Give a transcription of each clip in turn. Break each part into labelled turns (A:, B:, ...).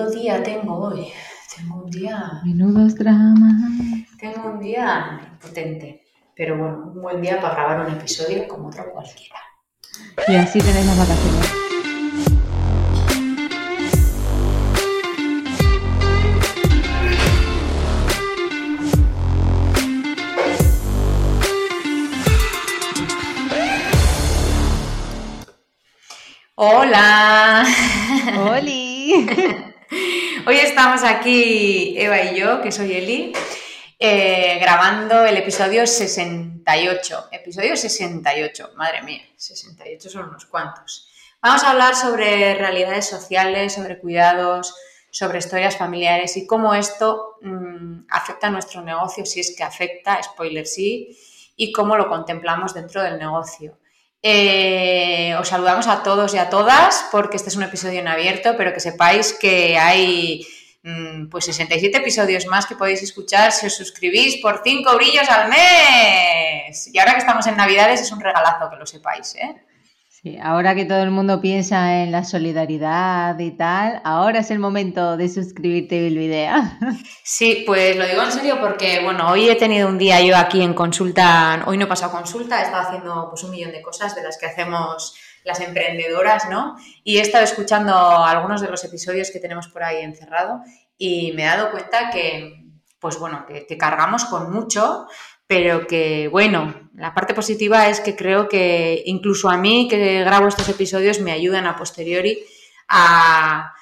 A: menudo día tengo hoy. Tengo un día.
B: Menudos dramas.
A: Tengo un día potente. Pero bueno, un buen día para grabar un episodio como otro cualquiera.
B: Y así tenemos vacaciones.
A: Hola.
B: ¡Holi!
A: Hoy estamos aquí Eva y yo, que soy Eli, eh, grabando el episodio 68. Episodio 68, madre mía, 68 son unos cuantos. Vamos a hablar sobre realidades sociales, sobre cuidados, sobre historias familiares y cómo esto mm, afecta a nuestro negocio, si es que afecta, spoiler sí, y cómo lo contemplamos dentro del negocio. Eh, os saludamos a todos y a todas porque este es un episodio en abierto, pero que sepáis que hay mm, pues 67 episodios más que podéis escuchar si os suscribís por 5 brillos al mes. Y ahora que estamos en Navidades es un regalazo que lo sepáis, ¿eh?
B: Sí, ahora que todo el mundo piensa en la solidaridad y tal, ahora es el momento de suscribirte a Bilvidea.
A: Sí, pues lo digo en serio porque, bueno, hoy he tenido un día yo aquí en consulta, hoy no he pasado consulta, he estado haciendo pues un millón de cosas de las que hacemos las emprendedoras, ¿no? Y he estado escuchando algunos de los episodios que tenemos por ahí encerrado y me he dado cuenta que, pues bueno, que, que cargamos con mucho, pero que bueno, la parte positiva es que creo que incluso a mí que grabo estos episodios me ayudan a posteriori a,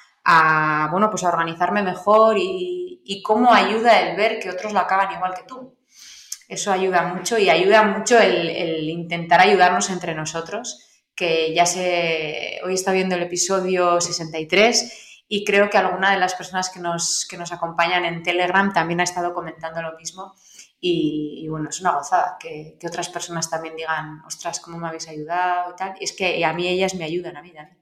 A: bueno, pues a organizarme mejor y, cómo ayuda el ver que otros lo acaban igual que tú. Eso ayuda mucho y ayuda mucho el, intentar ayudarnos entre nosotros, que ya se, hoy está viendo el episodio 63 y creo que alguna de las personas que nos, que nos acompañan en Telegram también ha estado comentando lo mismo y, bueno, es una gozada que, otras personas también digan, ostras, ¿cómo me habéis ayudado y tal? Es que a mí ellas me ayudan, a mí también.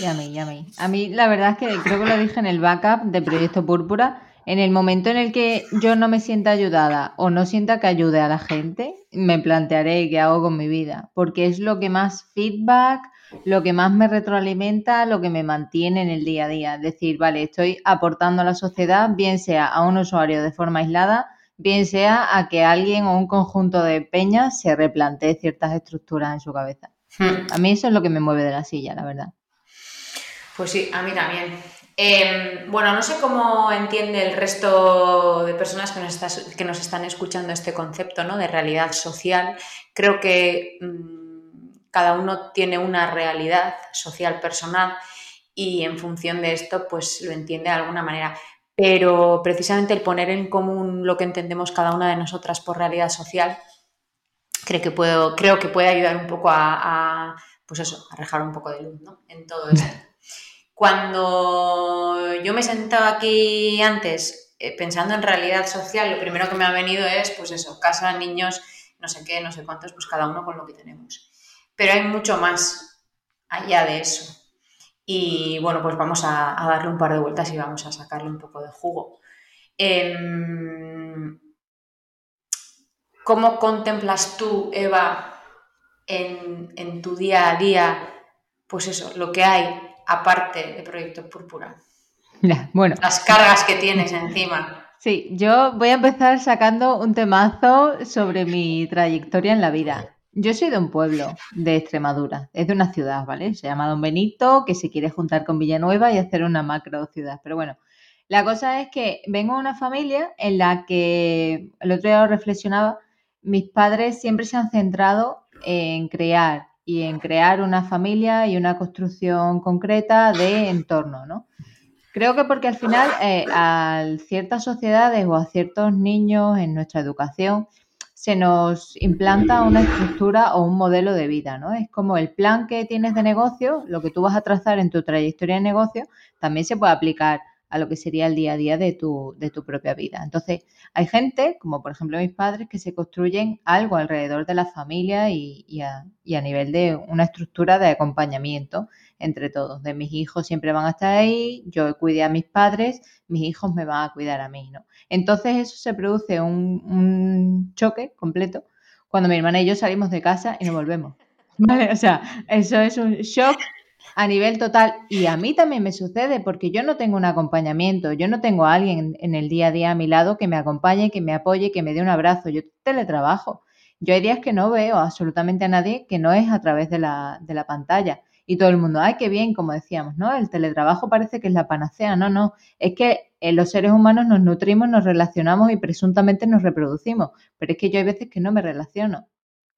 B: Y a mí, y a mí. A mí la verdad es que creo que lo dije en el backup de Proyecto Púrpura, en el momento en el que yo no me sienta ayudada o no sienta que ayude a la gente, me plantearé qué hago con mi vida, porque es lo que más feedback, lo que más me retroalimenta, lo que me mantiene en el día a día. Es decir, vale, estoy aportando a la sociedad, bien sea a un usuario de forma aislada, bien sea a que alguien o un conjunto de peñas se replantee ciertas estructuras en su cabeza. Hmm. A mí eso es lo que me mueve de la silla, la verdad.
A: Pues sí, a mí también. Em, bueno, no sé cómo entiende el resto de personas que nos, que nos están escuchando este concepto ¿no? de realidad social. Creo que mm, cada uno tiene una realidad social personal y en función de esto, pues lo entiende de alguna manera pero precisamente el poner en común lo que entendemos cada una de nosotras por realidad social, creo que, puedo, creo que puede ayudar un poco a, pues eso, a rejar un poco de luz en todo esto. Cuando yo me sentaba aquí antes eh, pensando en realidad social, lo primero que me ha venido es, pues eso, casa, niños, no sé qué, no sé cuántos, pues cada uno con lo que tenemos. Pero hay mucho más allá de eso. Y bueno, pues vamos a, darle un par de vueltas y vamos a sacarle un poco de jugo. Em, ¿Cómo contemplas tú, Eva, en, tu día a día, pues eso, lo que hay aparte de Proyecto Púrpura?
B: bueno.
A: Las cargas que tienes encima.
B: Sí, yo voy a empezar sacando un temazo sobre mi trayectoria en la vida. Yo soy de un pueblo de Extremadura, es de una ciudad, ¿vale? Se llama Don Benito, que se quiere juntar con Villanueva y hacer una macro ciudad. Pero bueno, la cosa es que vengo de una familia en la que, el otro día lo reflexionaba, mis padres siempre se han centrado en crear y en crear una familia y una construcción concreta de entorno, ¿no? Creo que porque al final eh, a ciertas sociedades o a ciertos niños en nuestra educación se nos implanta una estructura o un modelo de vida, ¿no? Es como el plan que tienes de negocio, lo que tú vas a trazar en tu trayectoria de negocio, también se puede aplicar a lo que sería el día a día de tu, de tu propia vida. Entonces, hay gente, como por ejemplo mis padres, que se construyen algo alrededor de la familia y, a, y a nivel de una estructura de acompañamiento entre todos. De mis hijos siempre van a estar ahí, yo cuidé a mis padres, mis hijos me van a cuidar a mí, ¿no? Entonces eso se produce un, choque completo cuando mi hermana y yo salimos de casa y nos volvemos. O sea, eso es un shock a nivel total. Y a mí también me sucede porque yo no tengo un acompañamiento, yo no tengo a alguien en el día a día a mi lado que me acompañe, que me apoye, que me dé un abrazo. Yo teletrabajo. Yo hay días que no veo absolutamente a nadie que no es a través de la, de la pantalla. Y todo el mundo, ay, qué bien, como decíamos, ¿no? El teletrabajo parece que es la panacea. No, no. Es que eh, los seres humanos nos nutrimos, nos relacionamos y presuntamente nos reproducimos. Pero es que yo hay veces que no me relaciono,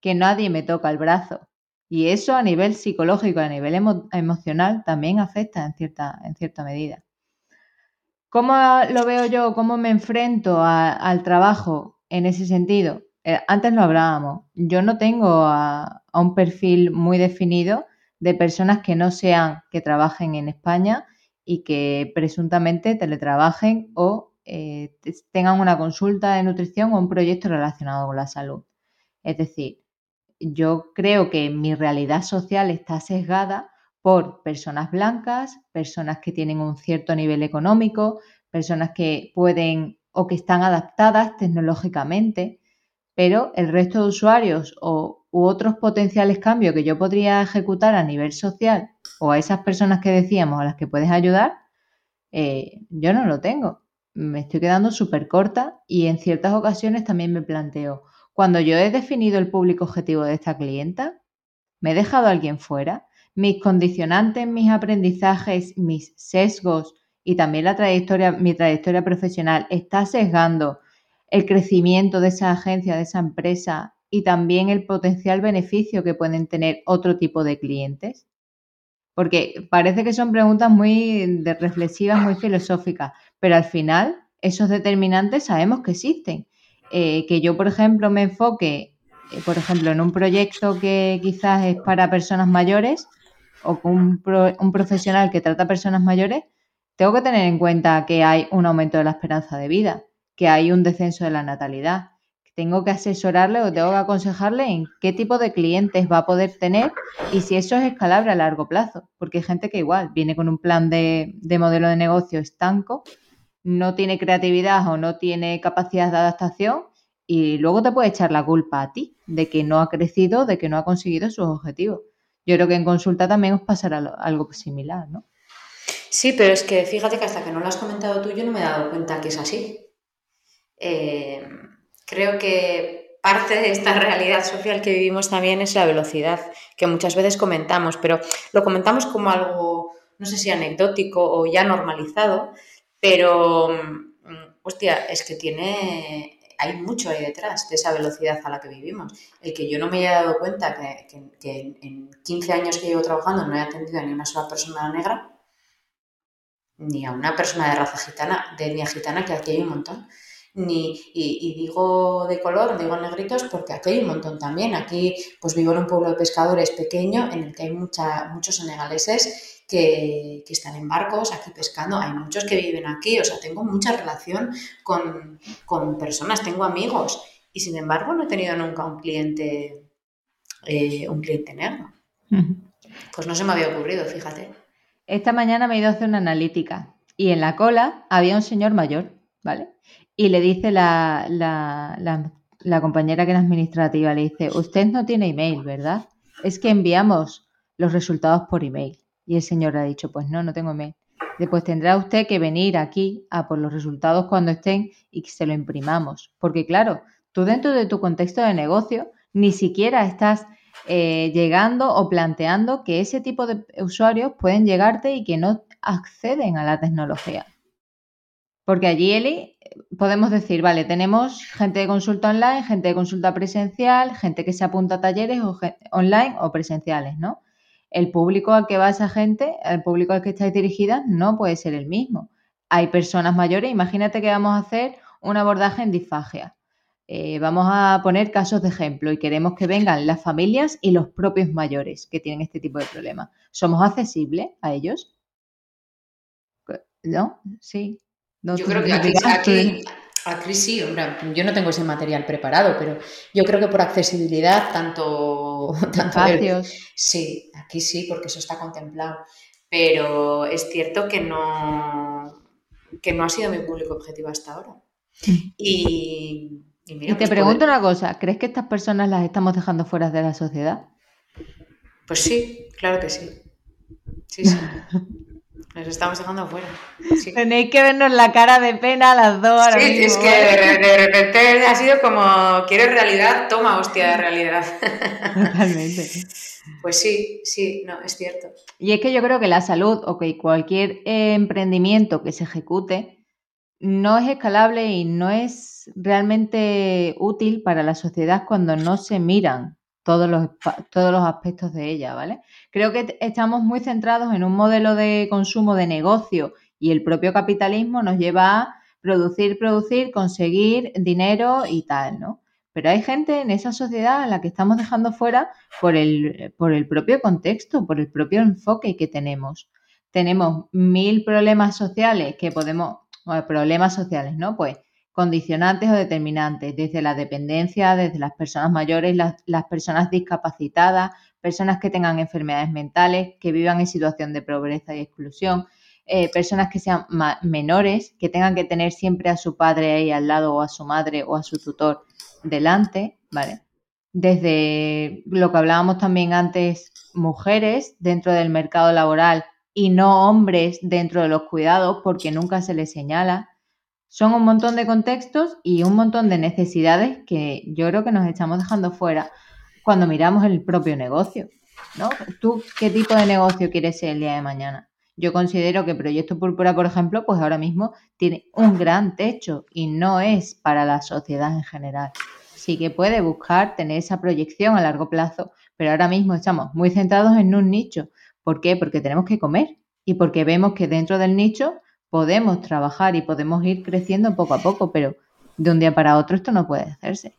B: que nadie me toca el brazo, y eso a nivel psicológico, a nivel emocional, también afecta en cierta, en cierta medida. ¿Cómo lo veo yo? ¿Cómo me enfrento al trabajo en ese sentido? Eh, antes lo hablábamos. Yo no tengo a, un perfil muy definido de personas que no sean que trabajen en España y que presuntamente teletrabajen o eh, tengan una consulta de nutrición o un proyecto relacionado con la salud. Es decir, yo creo que mi realidad social está sesgada por personas blancas, personas que tienen un cierto nivel económico, personas que pueden o que están adaptadas tecnológicamente, pero el resto de usuarios o, u otros potenciales cambios que yo podría ejecutar a nivel social o a esas personas que decíamos a las que puedes ayudar, eh, yo no lo tengo. Me estoy quedando súper corta y en ciertas ocasiones también me planteo, cuando yo he definido el público objetivo de esta clienta, ¿me he dejado a alguien fuera? Mis condicionantes, mis aprendizajes, mis sesgos y también la trayectoria, mi trayectoria profesional está sesgando el crecimiento de esa agencia, de esa empresa y también el potencial beneficio que pueden tener otro tipo de clientes? Porque parece que son preguntas muy reflexivas, muy filosóficas, pero al final esos determinantes sabemos que existen eh, que yo, por ejemplo, me enfoque, eh, por ejemplo, en un proyecto que quizás es para personas mayores o un, un profesional que trata a personas mayores, tengo que tener en cuenta que hay un aumento de la esperanza de vida, que hay un descenso de la natalidad. Tengo que asesorarle o tengo que aconsejarle en qué tipo de clientes va a poder tener y si eso es escalable a largo plazo, porque hay gente que igual viene con un plan de, de modelo de negocio estanco no tiene creatividad o no tiene capacidad de adaptación y luego te puede echar la culpa a ti de que no ha crecido, de que no ha conseguido sus objetivos. Yo creo que en consulta también os pasará algo similar, ¿no?
A: Sí, pero es que fíjate que hasta que no lo has comentado tú, yo no me he dado cuenta que es así. Eh, creo que parte de esta realidad social que vivimos también es la velocidad, que muchas veces comentamos, pero lo comentamos como algo, no sé si anecdótico o ya normalizado, pero, mm, hostia, es que tiene, hay mucho ahí detrás de esa velocidad a la que vivimos. El que yo no me haya dado cuenta que, en 15 años que llevo trabajando no he atendido a ni una sola persona negra, ni a una persona de raza gitana, de etnia gitana, que aquí hay un montón. Ni, y, digo de color, digo negritos, porque aquí hay un montón también. Aquí, pues vivo en un pueblo de pescadores pequeño en el que hay mucha, muchos senegaleses que, están en barcos aquí pescando, hay muchos que viven aquí, o sea, tengo mucha relación con, personas, tengo amigos y sin embargo no he tenido nunca un cliente, eh, un cliente negro. Pues no se me había ocurrido, fíjate.
B: Esta mañana me he ido a hacer una analítica y en la cola había un señor mayor, ¿vale? Y le dice la, la, la compañera que era administrativa, le dice, usted no tiene email, ¿verdad? Es que enviamos los resultados por email. Y el señor ha dicho, pues no, no tengo email. Después tendrá usted que venir aquí a por los resultados cuando estén y que se lo imprimamos. Porque claro, tú dentro de tu contexto de negocio ni siquiera estás eh, llegando o planteando que ese tipo de usuarios pueden llegarte y que no acceden a la tecnología. Porque allí, Eli, podemos decir, vale, tenemos gente de consulta online, gente de consulta presencial, gente que se apunta a talleres online o presenciales, ¿no? el público al que va esa gente, el público al que estáis dirigida, no puede ser el mismo. Hay personas mayores, imagínate que vamos a hacer un abordaje en disfagia. Eh, vamos a poner casos de ejemplo y queremos que vengan las familias y los propios mayores que tienen este tipo de problemas. ¿Somos accesibles a ellos? ¿No? Sí.
A: Yo creo que aquí, aquí, sí, hombre, yo no tengo ese material preparado, pero yo creo que por accesibilidad, tanto, tanto sí, aquí sí, porque eso está contemplado. Pero es cierto que no, que no ha sido mi público objetivo hasta ahora. Y,
B: te pues pregunto una cosa, ¿crees que estas personas las estamos dejando fuera de la sociedad?
A: Pues sí, claro que sí. Sí, sí. Nos estamos dejando afuera.
B: Tenéis que vernos la cara de pena las dos ahora
A: Sí, es que de, repente ha sido como, ¿quieres realidad? Toma hostia de realidad.
B: Totalmente.
A: Pues sí, sí, no, es cierto.
B: Y es que yo creo que la salud o que cualquier emprendimiento que se ejecute no es escalable y no es realmente útil para la sociedad cuando no se miran todos los, todos los aspectos de ella, ¿vale? Creo que estamos muy centrados en un modelo de consumo de negocio y el propio capitalismo nos lleva a producir, producir, conseguir dinero y tal, ¿no? Pero hay gente en esa sociedad a la que estamos dejando fuera por el, por el propio contexto, por el propio enfoque que tenemos. Tenemos mil problemas sociales que podemos, bueno, problemas sociales, ¿no? Pues condicionantes o determinantes, desde la dependencia, desde las personas mayores, las, personas discapacitadas, personas que tengan enfermedades mentales, que vivan en situación de pobreza y exclusión, eh, personas que sean menores, que tengan que tener siempre a su padre ahí al lado o a su madre o a su tutor delante, ¿vale? Desde lo que hablábamos también antes, mujeres dentro del mercado laboral y no hombres dentro de los cuidados porque nunca se les señala son un montón de contextos y un montón de necesidades que yo creo que nos estamos dejando fuera cuando miramos el propio negocio. ¿no? ¿Tú qué tipo de negocio quieres ser el día de mañana? Yo considero que Proyecto Púrpura, por ejemplo, pues ahora mismo tiene un gran techo y no es para la sociedad en general. Sí que puede buscar tener esa proyección a largo plazo, pero ahora mismo estamos muy centrados en un nicho. ¿Por qué? Porque tenemos que comer y porque vemos que dentro del nicho podemos trabajar y podemos ir creciendo poco a poco, pero de un día para otro esto no puede hacerse.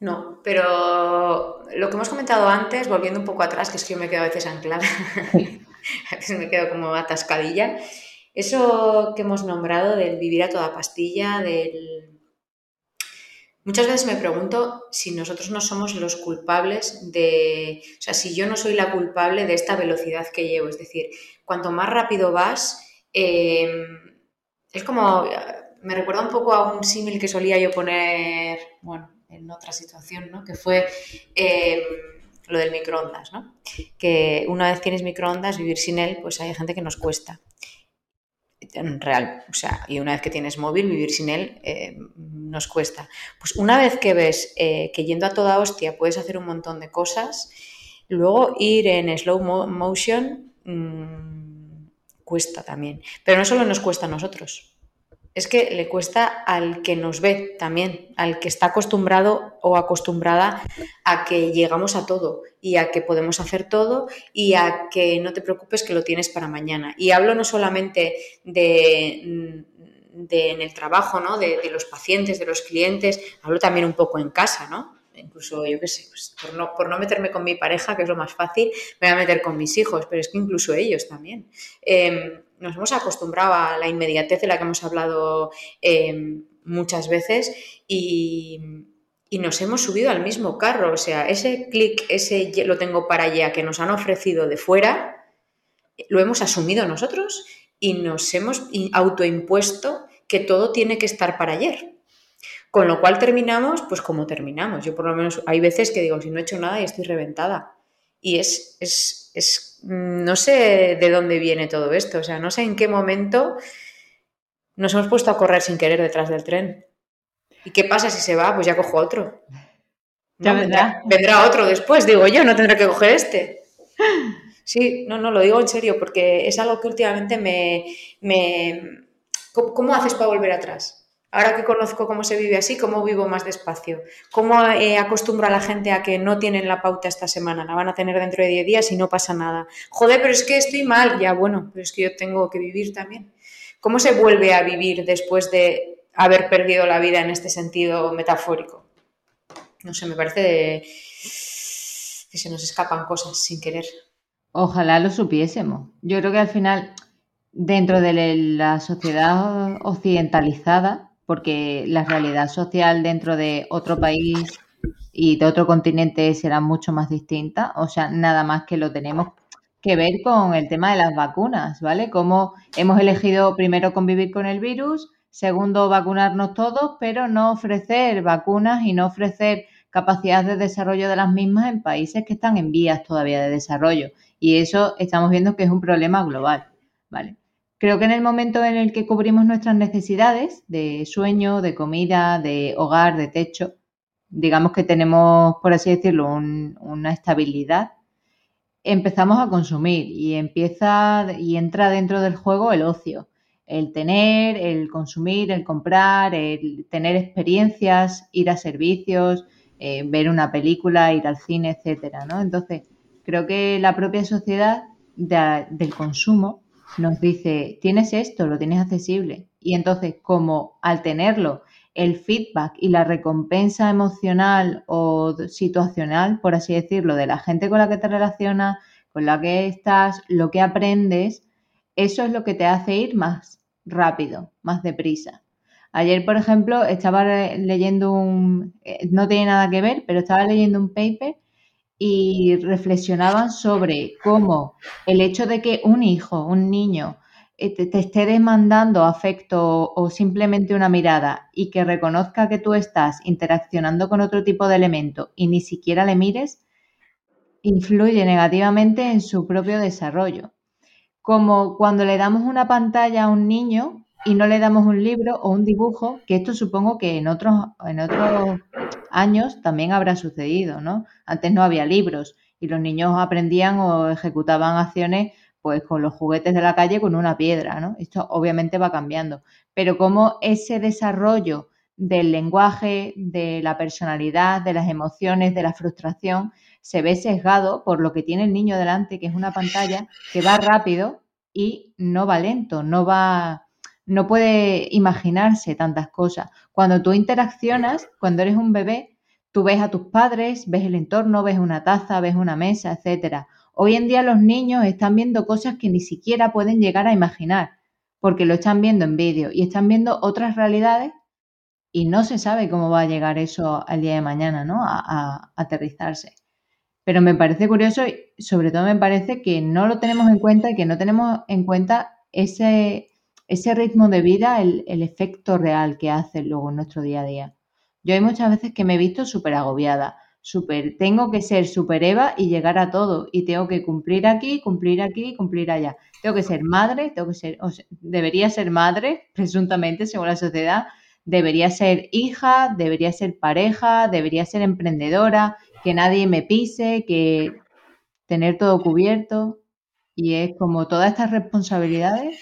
A: No, pero lo que hemos comentado antes, volviendo un poco atrás, que es que yo me quedo a veces anclada, a veces me quedo como atascadilla, eso que hemos nombrado del vivir a toda pastilla, del... Muchas veces me pregunto si nosotros no somos los culpables de, o sea, si yo no soy la culpable de esta velocidad que llevo, es decir, cuanto más rápido vas, Em, es como, me recuerda un poco a un símil que solía yo poner, bueno, en otra situación, ¿no? Que fue em, lo del microondas, ¿no? Que una vez tienes microondas, vivir sin él, pues hay gente que nos cuesta. En real, o sea, y una vez que tienes móvil, vivir sin él em, nos cuesta. Pues una vez que ves eh, que yendo a toda hostia puedes hacer un montón de cosas, luego ir en slow motion mm, cuesta también. Pero no solo nos cuesta a nosotros, es que le cuesta al que nos ve también, al que está acostumbrado o acostumbrada a que llegamos a todo y a que podemos hacer todo y a que no te preocupes que lo tienes para mañana. Y hablo no solamente de, en el trabajo, ¿no? De, de los pacientes, de los clientes, hablo también un poco en casa, ¿no? Incluso yo qué sé, pues por, no, por no meterme con mi pareja, que es lo más fácil, me voy a meter con mis hijos, pero es que incluso ellos también. Em, nos hemos acostumbrado a la inmediatez de la que hemos hablado em, muchas veces y, y, nos hemos subido al mismo carro. O sea, ese clic, ese lo tengo para allá que nos han ofrecido de fuera, lo hemos asumido nosotros y nos hemos autoimpuesto que todo tiene que estar para ayer. Con lo cual terminamos, pues como terminamos. Yo por lo menos hay veces que digo, si no he hecho nada y estoy reventada. Y es, es, es, no sé de dónde viene todo esto, o sea, no sé en qué momento nos hemos puesto a correr sin querer detrás del tren. ¿Y qué pasa si se va? Pues ya cojo otro.
B: ya vendrá.
A: vendrá otro después, digo yo, no tendré que coger este. Sí, no, no, lo digo en serio, porque es algo que últimamente me... me... ¿Cómo haces para volver atrás? Ahora que conozco cómo se vive así, cómo vivo más despacio, cómo eh, acostumbro a la gente a que no tienen la pauta esta semana, la van a tener dentro de 10 días y no pasa nada. Joder, pero es que estoy mal, ya bueno, pero es que yo tengo que vivir también. ¿Cómo se vuelve a vivir después de haber perdido la vida en este sentido metafórico? No sé, me parece que se nos escapan cosas sin querer.
B: Ojalá lo supiésemos. Yo creo que al final, dentro de la sociedad occidentalizada, porque la realidad social dentro de otro país y de otro continente será mucho más distinta. O sea, nada más que lo tenemos que ver con el tema de las vacunas, ¿vale? Cómo hemos elegido primero convivir con el virus, segundo vacunarnos todos, pero no ofrecer vacunas y no ofrecer capacidad de desarrollo de las mismas en países que están en vías todavía de desarrollo. Y eso estamos viendo que es un problema global, ¿vale? Creo que en el momento en el que cubrimos nuestras necesidades de sueño, de comida, de hogar, de techo, digamos que tenemos, por así decirlo, una estabilidad, empezamos a consumir y empieza y entra dentro del juego el ocio, el tener, el consumir, el comprar, el tener experiencias, ir a servicios, eh, ver una película, ir al cine, etcétera, ¿no? Entonces, creo que la propia sociedad del consumo nos dice, tienes esto, lo tienes accesible. Y entonces, como al tenerlo, el feedback y la recompensa emocional o situacional, por así decirlo, de la gente con la que te relacionas, con la que estás, lo que aprendes, eso es lo que te hace ir más rápido, más deprisa. Ayer, por ejemplo, estaba leyendo un, eh, no tiene nada que ver, pero estaba leyendo un paper y reflexionaban sobre cómo el hecho de que un hijo, un niño, eh, te, esté demandando afecto o simplemente una mirada y que reconozca que tú estás interaccionando con otro tipo de elemento y ni siquiera le mires, influye negativamente en su propio desarrollo. Como cuando le damos una pantalla a un niño y no le damos un libro o un dibujo, que esto supongo que en otros, en otros años también habrá sucedido, ¿no? Antes no había libros y los niños aprendían o ejecutaban acciones pues con los juguetes de la calle con una piedra, ¿no? Esto obviamente va cambiando, pero como ese desarrollo del lenguaje, de la personalidad, de las emociones, de la frustración, se ve sesgado por lo que tiene el niño delante, que es una pantalla que va rápido y no va lento, no va no puede imaginarse tantas cosas. Cuando tú interaccionas, cuando eres un bebé, tú ves a tus padres, ves el entorno, ves una taza, ves una mesa, etcétera. Hoy en día los niños están viendo cosas que ni siquiera pueden llegar a imaginar, porque lo están viendo en vídeo y están viendo otras realidades y no se sabe cómo va a llegar eso al día de mañana, ¿no? A, a aterrizarse. Pero me parece curioso y sobre todo me parece que no lo tenemos en cuenta y que no tenemos en cuenta ese, ese ritmo de vida, el, efecto real que hace luego en nuestro día a día. Yo hay muchas veces que me he visto súper agobiada, súper, tengo que ser súper Eva y llegar a todo, y tengo que cumplir aquí, cumplir aquí, cumplir allá. Tengo que ser madre, tengo que ser, debería ser madre, presuntamente, según la sociedad, debería ser hija, debería ser pareja, debería ser emprendedora, que nadie me pise, que tener todo cubierto. Y es como todas estas responsabilidades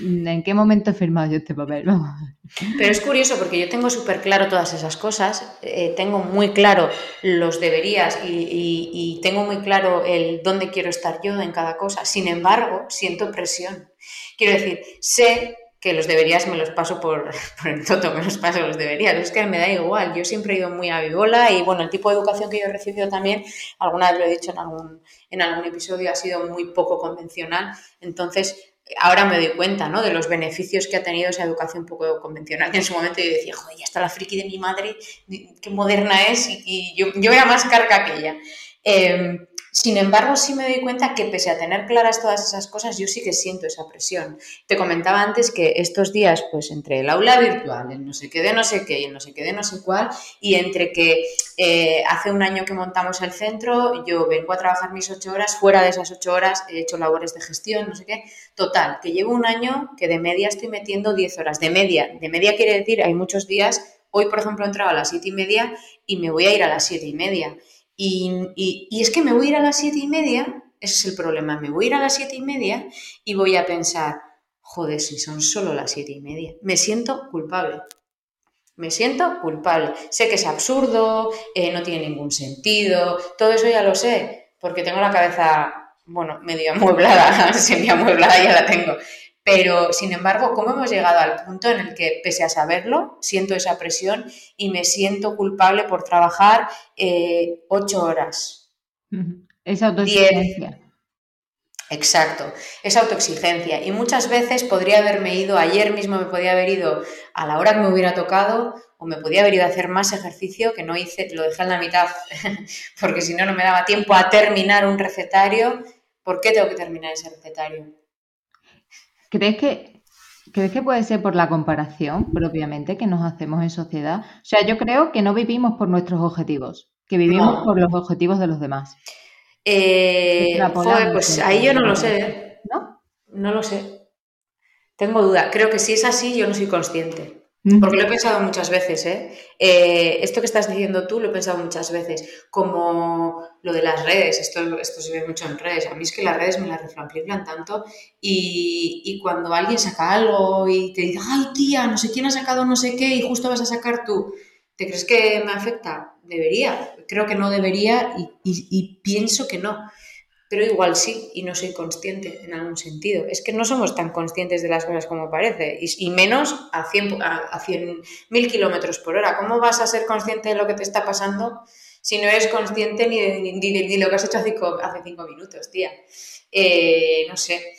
B: ¿En qué momento he firmado yo este papel?
A: Pero es curioso porque yo tengo súper claro todas esas cosas, eh, tengo muy claro los deberías y, tengo muy claro el dónde quiero estar yo en cada cosa. Sin embargo, siento presión. Quiero decir, sé que los deberías me los paso por, el toto, me los paso los deberías. Es que me da igual, yo siempre he ido muy a vivola y bueno, el tipo de educación que yo he recibido también, alguna vez lo he dicho en algún episodio, ha sido muy poco convencional. Entonces, ahora me doy cuenta, ¿no? De los beneficios que ha tenido esa educación poco convencional, en su momento yo decía, joder, ya está la friki de mi madre, qué moderna es, y, yo, yo, era más carca que ella. Em, sin embargo, sí me doy cuenta que pese a tener claras todas esas cosas, yo sí que siento esa presión. Te comentaba antes que estos días, pues entre el aula virtual, el no sé qué de no sé qué y el no sé qué de no sé cuál, y entre que eh, hace un año que montamos el centro, yo vengo a trabajar mis ocho horas, fuera de esas ocho horas he hecho labores de gestión, no sé qué, total, que llevo un año que de media estoy metiendo diez horas, de media, de media quiere decir, hay muchos días, hoy por ejemplo he entrado a las siete y media y me voy a ir a las siete y media. Y, es que me voy a ir a las siete y media, ese es el problema, me voy a ir a las siete y media y voy a pensar, joder, si son solo las siete y media, me siento culpable. Me siento culpable. Sé que es absurdo, eh, no tiene ningún sentido, todo eso ya lo sé, porque tengo la cabeza, bueno, medio amueblada, semi amueblada ya la tengo. Pero, sin embargo, ¿cómo hemos llegado al punto en el que, pese a saberlo, siento esa presión y me siento culpable por trabajar eh, ocho horas?
B: Esa autoexigencia.
A: Exacto, esa autoexigencia. Y muchas veces podría haberme ido, ayer mismo me podía haber ido a la hora que me hubiera tocado o me podía haber ido a hacer más ejercicio que no hice, lo dejé en la mitad, porque si no, no me daba tiempo a terminar un recetario. ¿Por qué tengo que terminar ese recetario?
B: ¿Crees que, ¿Crees que puede ser por la comparación propiamente que nos hacemos en sociedad? O sea, yo creo que no vivimos por nuestros objetivos, que vivimos por los objetivos de los demás.
A: Eh, pues ahí yo no lo sé. ¿No? No lo sé. Tengo duda. Creo que si es así, yo no soy consciente. Porque lo he pensado muchas veces, ¿eh? ¿eh? Esto que estás diciendo tú lo he pensado muchas veces, como lo de las redes, esto, esto se ve mucho en redes, a mí es que las redes me las reflanflan tanto y, y, cuando alguien saca algo y te dice, ay tía, no sé quién ha sacado no sé qué y justo vas a sacar tú, ¿te crees que me afecta? Debería, creo que no debería y pienso que no pero igual sí y no soy consciente en algún sentido. Es que no somos tan conscientes de las cosas como parece y, menos a 100 a, mil kilómetros por hora. ¿Cómo vas a ser consciente de lo que te está pasando si no eres consciente ni de, lo que has hecho hace cinco, minutos, tía? Eh, no sé.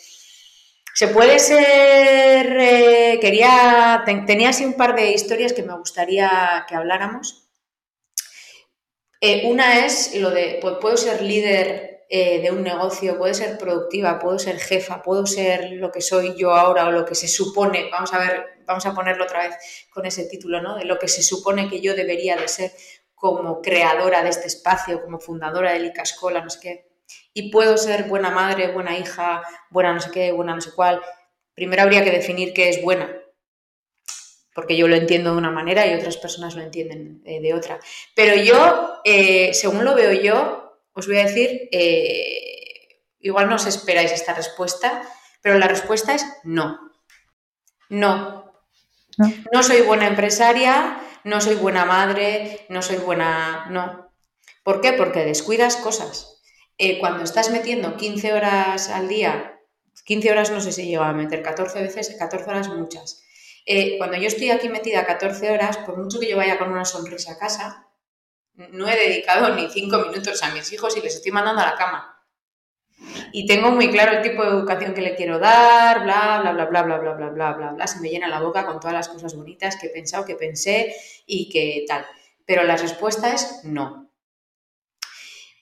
A: Se puede ser. Eh, quería. tenía así un par de historias que me gustaría que habláramos. Eh, una es lo de. Pues, puedo ser líder eh, de un negocio, puede ser productiva, puedo ser jefa, puedo ser lo que soy yo ahora o lo que se supone, vamos a ver, vamos a ponerlo otra vez con ese título, ¿no? De lo que se supone que yo debería de ser como creadora de este espacio, como fundadora de Licascola, no sé qué. Y puedo ser buena madre, buena hija, buena no sé qué, buena no sé cuál. Primero habría que definir qué es buena, porque yo lo entiendo de una manera y otras personas lo entienden eh, de otra. Pero yo, eh, según lo veo yo, os voy a decir, eh, igual no os esperáis esta respuesta, pero la respuesta es no. No. No, soy buena empresaria, no soy buena madre, no soy buena... No. ¿Por qué? Porque descuidas cosas. Eh, cuando estás metiendo 15 horas al día, 15 horas no sé si llego a meter, 14 veces, 14 horas muchas. Eh, cuando yo estoy aquí metida 14 horas, por mucho que yo vaya con una sonrisa a casa, no he dedicado ni cinco minutos a mis hijos y les estoy mandando a la cama. Y tengo muy claro el tipo de educación que le quiero dar, bla, bla, bla, bla, bla, bla, bla, bla, bla, bla. Se me llena la boca con todas las cosas bonitas que he pensado, que pensé y que tal. Pero la respuesta es no.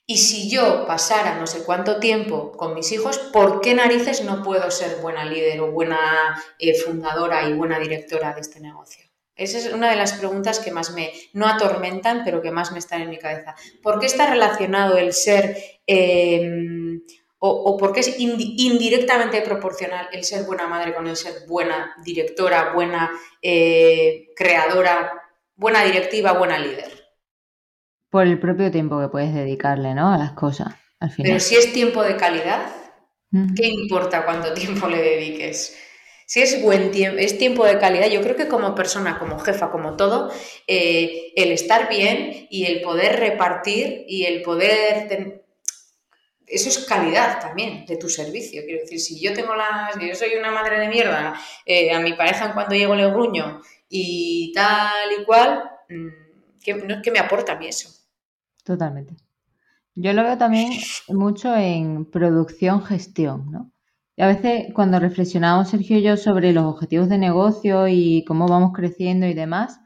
A: Y si yo pasara no sé cuánto tiempo con mis hijos, ¿por qué narices no puedo ser buena líder o buena fundadora y buena directora de este negocio? Esa es una de las preguntas que más me, no atormentan, pero que más me están en mi cabeza. ¿Por qué está relacionado el ser, em, o, por qué es indirectamente proporcional el ser buena madre con el ser buena directora, buena eh, creadora, buena directiva, buena líder?
B: Por el propio tiempo que puedes dedicarle, ¿no? A las cosas, al final.
A: Pero si es tiempo de calidad, ¿qué importa cuánto tiempo le dediques? Si es buen tiempo, es tiempo de calidad, yo creo que como persona, como jefa, como todo, eh, el estar bien y el poder repartir y el poder eso es calidad también de tu servicio. Quiero decir, si yo tengo las, yo soy una madre de mierda, eh, a mi pareja en cuanto llego le gruño y tal y cual, mm, ¿qué, ¿qué me aporta a mí eso?
B: Totalmente. Yo lo veo también mucho en producción-gestión, ¿no? Y a veces cuando reflexionamos Sergio y yo sobre los objetivos de negocio y cómo vamos creciendo y demás,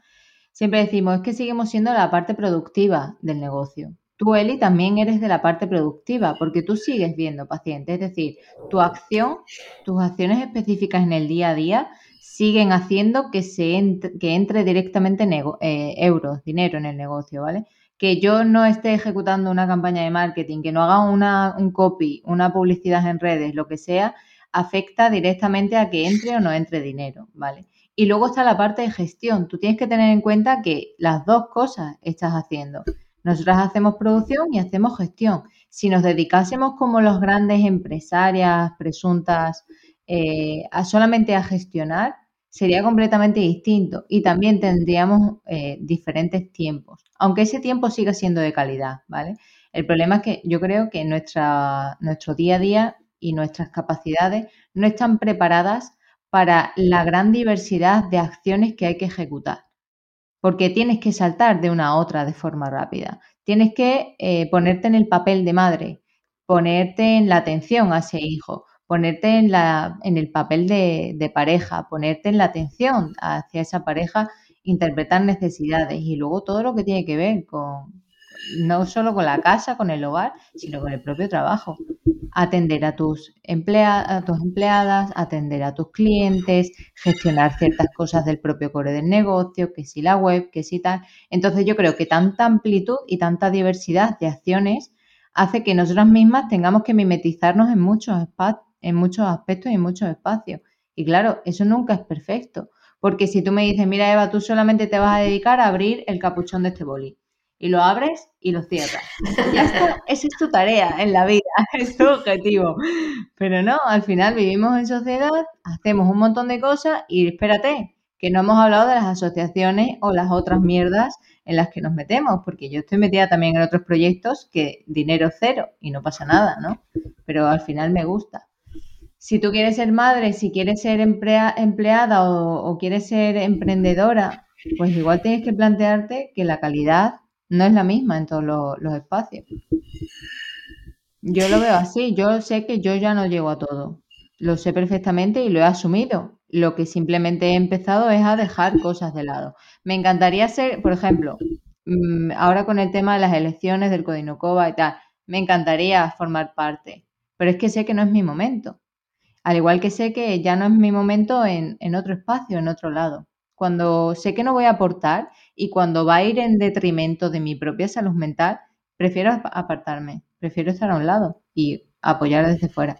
B: siempre decimos, es que seguimos siendo la parte productiva del negocio. Tú, Eli, también eres de la parte productiva porque tú sigues viendo pacientes, es decir, tu acción, tus acciones específicas en el día a día siguen haciendo que, se entre, que entre directamente eh, euros, dinero en el negocio, ¿vale? Que yo no esté ejecutando una campaña de marketing, que no haga una, un copy, una publicidad en redes, lo que sea, afecta directamente a que entre o no entre dinero, ¿vale? Y luego está la parte de gestión. Tú tienes que tener en cuenta que las dos cosas estás haciendo. Nosotras hacemos producción y hacemos gestión. Si nos dedicásemos como los grandes empresarias presuntas eh, a solamente a gestionar, sería completamente distinto y también tendríamos eh, diferentes tiempos, aunque ese tiempo siga siendo de calidad, ¿vale? El problema es que yo creo que nuestra, nuestro día a día y nuestras capacidades no están preparadas para la gran diversidad de acciones que hay que ejecutar, porque tienes que saltar de una a otra de forma rápida, tienes que eh, ponerte en el papel de madre, ponerte en la atención a ese hijo, ponerte en, la, en el papel de, pareja, ponerte en la atención hacia esa pareja, interpretar necesidades y luego todo lo que tiene que ver con, no solo con la casa, con el hogar, sino con el propio trabajo. Atender a tus, a tus empleadas, atender a tus clientes, gestionar ciertas cosas del propio core del negocio, que si la web, que si tal. Entonces yo creo que tanta amplitud y tanta diversidad de acciones hace que nosotras mismas tengamos que mimetizarnos en muchos, en muchos aspectos y en muchos espacios. Y claro, eso nunca es perfecto. Porque si tú me dices, mira Eva, tú solamente te vas a dedicar a abrir el capuchón de este boli. Y lo abres y lo cierras. Ya está, esa es tu tarea en la vida, es tu objetivo. Pero no, al final vivimos en sociedad, hacemos un montón de cosas y espérate, que no hemos hablado de las asociaciones o las otras mierdas en las que nos metemos, porque yo estoy metida también en otros proyectos que dinero cero y no pasa nada, ¿no? Pero al final me gusta. Si tú quieres ser madre, si quieres ser empleada o, quieres ser emprendedora, pues igual tienes que plantearte que la calidad no es la misma en todos los espacios. Yo lo veo así, yo sé que yo ya no llego a todo. Lo sé perfectamente y lo he asumido. Lo que simplemente he empezado es a dejar cosas de lado. Me encantaría ser, por ejemplo, mm, ahora con el tema de las elecciones del Codinocova y tal, me encantaría formar parte, pero es que sé que no es mi momento. Al igual que sé que ya no es mi momento en, otro espacio, en otro lado. Cuando sé que no voy a aportar y cuando va a ir en detrimento de mi propia salud mental, prefiero apartarme, prefiero estar a un lado y apoyar desde fuera.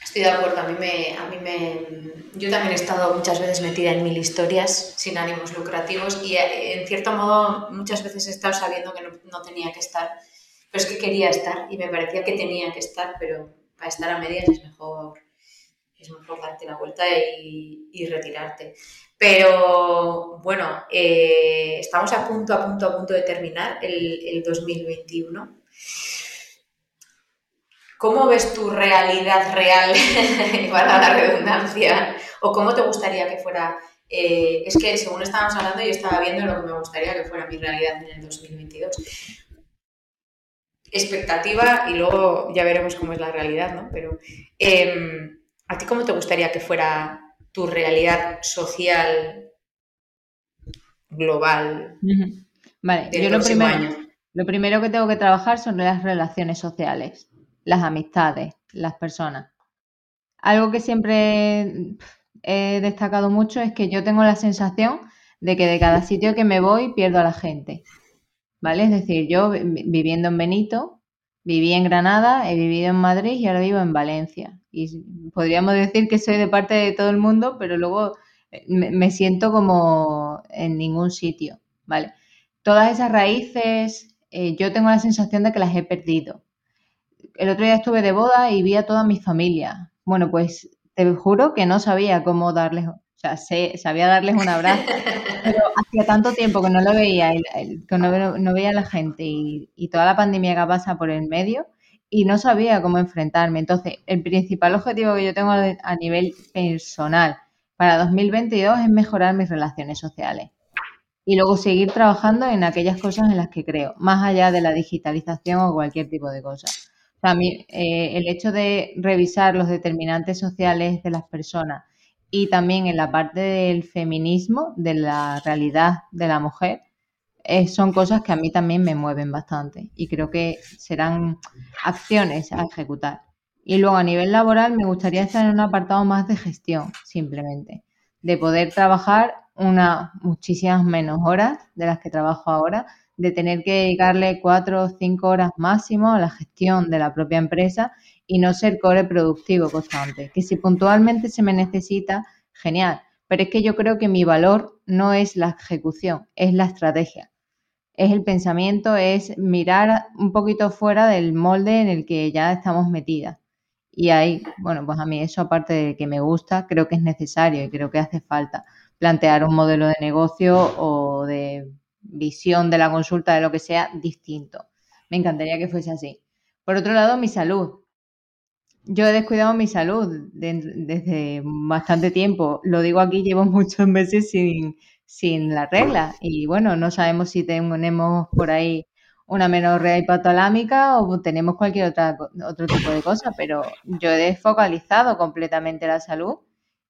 A: Estoy de acuerdo, a mí me, a mí me... Yo también he estado muchas veces metida en mil historias sin ánimos lucrativos y eh, en cierto modo muchas veces he estado sabiendo que no, tenía que estar, pero es que quería estar y me parecía que tenía que estar, pero para estar a medias es mejor, es mejor darte la vuelta y, retirarte. Pero bueno, eh, estamos a punto, a punto, a punto de terminar el, el 2021 ¿Cómo ves tu realidad real, para la redundancia? ¿O cómo te gustaría que fuera? Eh, es que según estábamos hablando, yo estaba viendo lo que me gustaría que fuera mi realidad en el 2022. Expectativa y luego ya veremos cómo es la realidad, ¿no? Pero, em, ¿a ti cómo te gustaría que fuera tu realidad social global?
B: Vale, yo lo primero, lo primero que tengo que trabajar son las relaciones sociales las amistades, las personas. Algo que siempre he destacado mucho es que yo tengo la sensación de que de cada sitio que me voy pierdo a la gente. ¿Vale? Es decir, yo viviendo en Benito, viví en Granada, he vivido en Madrid y ahora vivo en Valencia. Y podríamos decir que soy de parte de todo el mundo, pero luego eh, me, siento como en ningún sitio. ¿Vale? Todas esas raíces, eh, yo tengo la sensación de que las he perdido el otro día estuve de boda y vi a toda mi familia. Bueno, pues te juro que no sabía cómo darles, o sea, sabía darles un abrazo, pero hacía tanto tiempo que no lo veía, que no, veía a la gente y, toda la pandemia que pasa por el medio y no sabía cómo enfrentarme. Entonces, el principal objetivo que yo tengo a nivel personal para 2022 es mejorar mis relaciones sociales y luego seguir trabajando en aquellas cosas en las que creo, más allá de la digitalización o cualquier tipo de cosa. O eh, el hecho de revisar los determinantes sociales de las personas y también en la parte del feminismo, de la realidad de la mujer, eh, son cosas que a mí también me mueven bastante y creo que serán acciones a ejecutar. Y luego a nivel laboral me gustaría estar en un apartado más de gestión, simplemente, de poder trabajar unas muchísimas menos horas de las que trabajo ahora, de tener que dedicarle cuatro o cinco horas máximo a la gestión de la propia empresa y no ser core productivo constante. Que si puntualmente se me necesita, genial. Pero es que yo creo que mi valor no es la ejecución, es la estrategia. Es el pensamiento, es mirar un poquito fuera del molde en el que ya estamos metidas. Y ahí, bueno, pues a mí eso aparte de que me gusta, creo que es necesario y creo que hace falta plantear un modelo de negocio o de visión de la consulta, de lo que sea, distinto. Me encantaría que fuese así. Por otro lado, mi salud. Yo he descuidado mi salud desde bastante tiempo. Lo digo aquí, llevo muchos meses sin, sin la regla. Y bueno, no sabemos si tenemos por ahí una menorrea hipotalámica o tenemos cualquier otra, otro tipo de cosa, pero yo he desfocalizado completamente la salud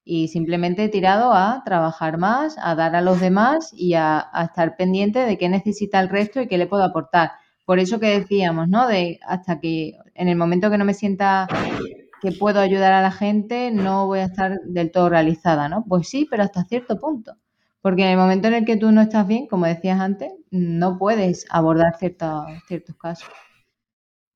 B: y simplemente he tirado a trabajar más, a dar a los demás y a, estar pendiente de qué necesita el resto y qué le puedo aportar. Por eso que decíamos, ¿no? De hasta que en el momento que no me sienta que puedo ayudar a la gente, no voy a estar del todo realizada, ¿no? Pues sí, pero hasta cierto punto. Porque en el momento en el que tú no estás bien, como decías antes, no puedes abordar ciertos, ciertos casos.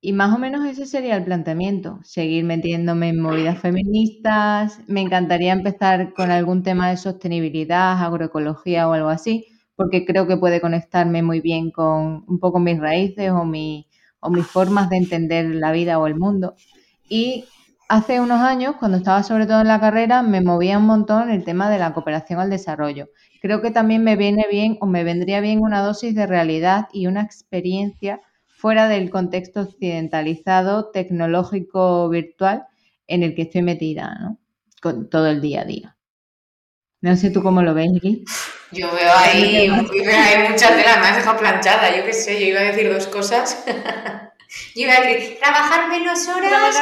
B: Y más o menos ese sería el planteamiento, seguir metiéndome en movidas feministas. Me encantaría empezar con algún tema de sostenibilidad, agroecología o algo así, porque creo que puede conectarme muy bien con un poco mis raíces o, mi, o mis formas de entender la vida o el mundo. Y hace unos años, cuando estaba sobre todo en la carrera, me movía un montón el tema de la cooperación al desarrollo. Creo que también me viene bien o me vendría bien una dosis de realidad y una experiencia fuera del contexto occidentalizado, tecnológico, virtual en el que estoy metida, ¿no? Con todo el día a día. No sé tú cómo lo ves.
A: Yo veo ahí, hay mucha tela, me has dejado planchada, yo qué sé, yo iba a decir dos cosas. yo iba a decir, trabajar menos horas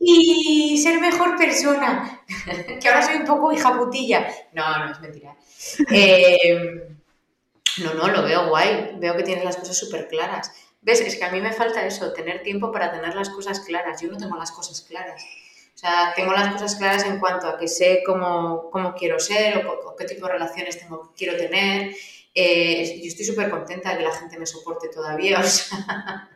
A: y ser mejor persona. que ahora soy un poco hija putilla. No, no, es mentira. Eh, no, no, lo veo guay, veo que tienes las cosas súper claras. ¿Ves? Es que a mí me falta eso, tener tiempo para tener las cosas claras. Yo no tengo las cosas claras. O sea, tengo las cosas claras en cuanto a que sé cómo, cómo quiero ser o, qué tipo de relaciones tengo, quiero tener. Eh, yo estoy súper contenta de que la gente me soporte todavía. O sea,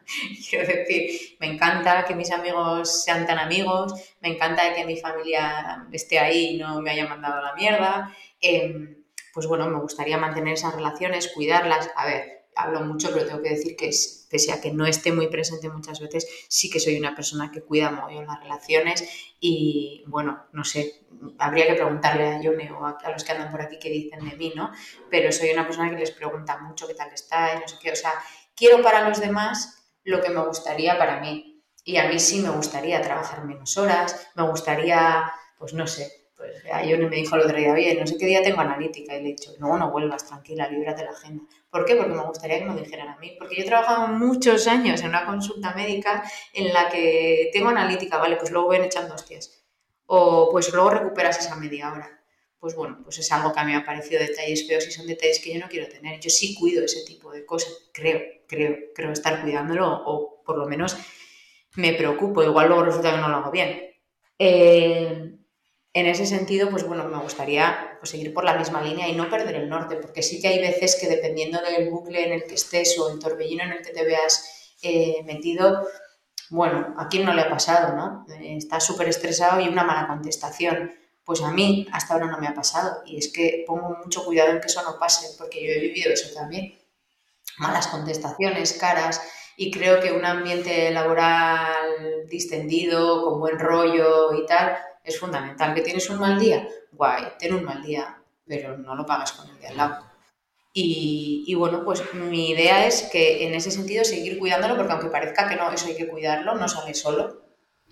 A: quiero decir, me encanta que mis amigos sean tan amigos, me encanta que mi familia esté ahí y no me haya mandado a la mierda. Em, pues bueno, me gustaría mantener esas relaciones, cuidarlas. A ver, hablo mucho, pero tengo que decir que pese a que no esté muy presente muchas veces, sí que soy una persona que cuida muy las relaciones y bueno, no sé, habría que preguntarle a Yone o a, los que andan por aquí qué dicen de mí, ¿no? Pero soy una persona que les pregunta mucho qué tal está y no sé qué, o sea, quiero para los demás lo que me gustaría para mí y a mí sí me gustaría trabajar menos horas, me gustaría, pues no sé, pues Ione me dijo el otro día, no sé qué día tengo analítica. Y le he dicho, no, no vuelvas, tranquila, líbrate la agenda. ¿Por qué? Porque me gustaría que me dijeran a mí. Porque yo he trabajado muchos años en una consulta médica en la que tengo analítica, vale, pues luego ven echando hostias. O pues luego recuperas esa media hora. Pues bueno, pues es algo que a mí me ha parecido detalles feos y son detalles que yo no quiero tener. Yo sí cuido ese tipo de cosas, creo, creo, creo estar cuidándolo o por lo menos me preocupo. Igual luego resulta que no lo hago bien. Eh, en ese sentido, pues bueno, me gustaría pues, seguir por la misma línea y no perder el norte, porque sí que hay veces que dependiendo del bucle en el que estés o el torbellino en el que te veas eh, metido, bueno, a quién no le ha pasado, ¿no? Eh, estás súper estresado y una mala contestación. Pues a mí hasta ahora no me ha pasado y es que pongo mucho cuidado en que eso no pase, porque yo he vivido eso también. Malas contestaciones, caras, y creo que un ambiente laboral distendido, con buen rollo y tal, es fundamental. ¿Que tienes un mal día? Guay, ten un mal día, pero no lo pagas con el de al lado. Y, bueno, pues mi idea es que en ese sentido seguir cuidándolo, porque aunque parezca que no, eso hay que cuidarlo, no sale solo,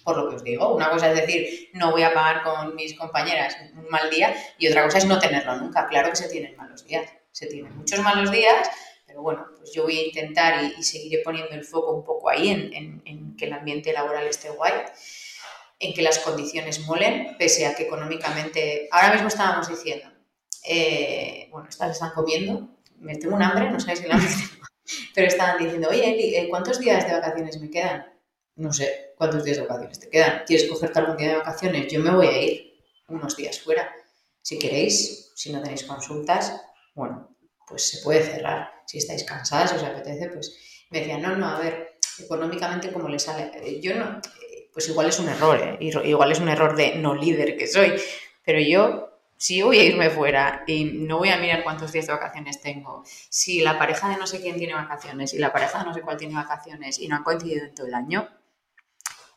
A: por lo que os digo. Una cosa es decir, no voy a pagar con mis compañeras un mal día, y otra cosa es no tenerlo nunca. Claro que se tienen malos días, se tienen muchos malos días, pero bueno, pues yo voy a intentar y, seguiré poniendo el foco un poco ahí en, en que el ambiente laboral esté guay en que las condiciones molen, pese a que económicamente, ahora mismo estábamos diciendo, eh, bueno, estas están comiendo, me tengo un hambre, no sabéis si la pero estaban diciendo, oye, Eli, eh, ¿cuántos días de vacaciones me quedan? No sé, ¿cuántos días de vacaciones te quedan? ¿Quieres cogerte algún día de vacaciones? Yo me voy a ir unos días fuera. Si queréis, si no tenéis consultas, bueno, pues se puede cerrar. Si estáis cansadas, si os apetece, pues me decían, no, no, a ver, económicamente como le sale. Yo no, pues igual es un error, ¿eh? igual es un error de no líder que soy, pero yo si voy a irme fuera y no voy a mirar cuántos días de vacaciones tengo, si la pareja de no sé quién tiene vacaciones y la pareja de no sé cuál tiene vacaciones y no han coincidido en todo el año,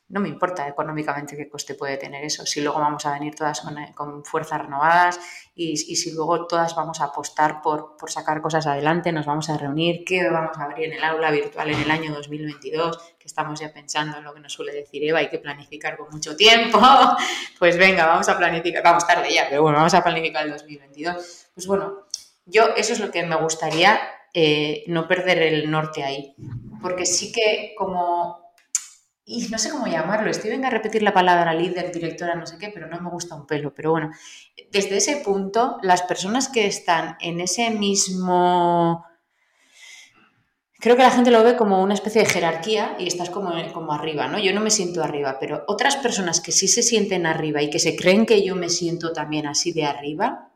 A: no me importa económicamente qué coste puede tener eso, si luego vamos a venir todas con, fuerzas renovadas y, si luego todas vamos a apostar por, por, sacar cosas adelante, nos vamos a reunir, qué vamos a abrir en el aula virtual en el año 2022, que estamos ya pensando en lo que nos suele decir Eva, hay que planificar con mucho tiempo, pues venga, vamos a planificar, vamos tarde ya, pero bueno, vamos a planificar el 2022. Pues bueno, yo eso es lo que me gustaría, eh, no perder el norte ahí, porque sí que como y no sé cómo llamarlo, estoy venga a repetir la palabra líder, directora, no sé qué, pero no me gusta un pelo. Pero bueno, desde ese punto, las personas que están en ese mismo... Creo que la gente lo ve como una especie de jerarquía y estás como, como arriba, ¿no? Yo no me siento arriba, pero otras personas que sí se sienten arriba y que se creen que yo me siento también así de arriba,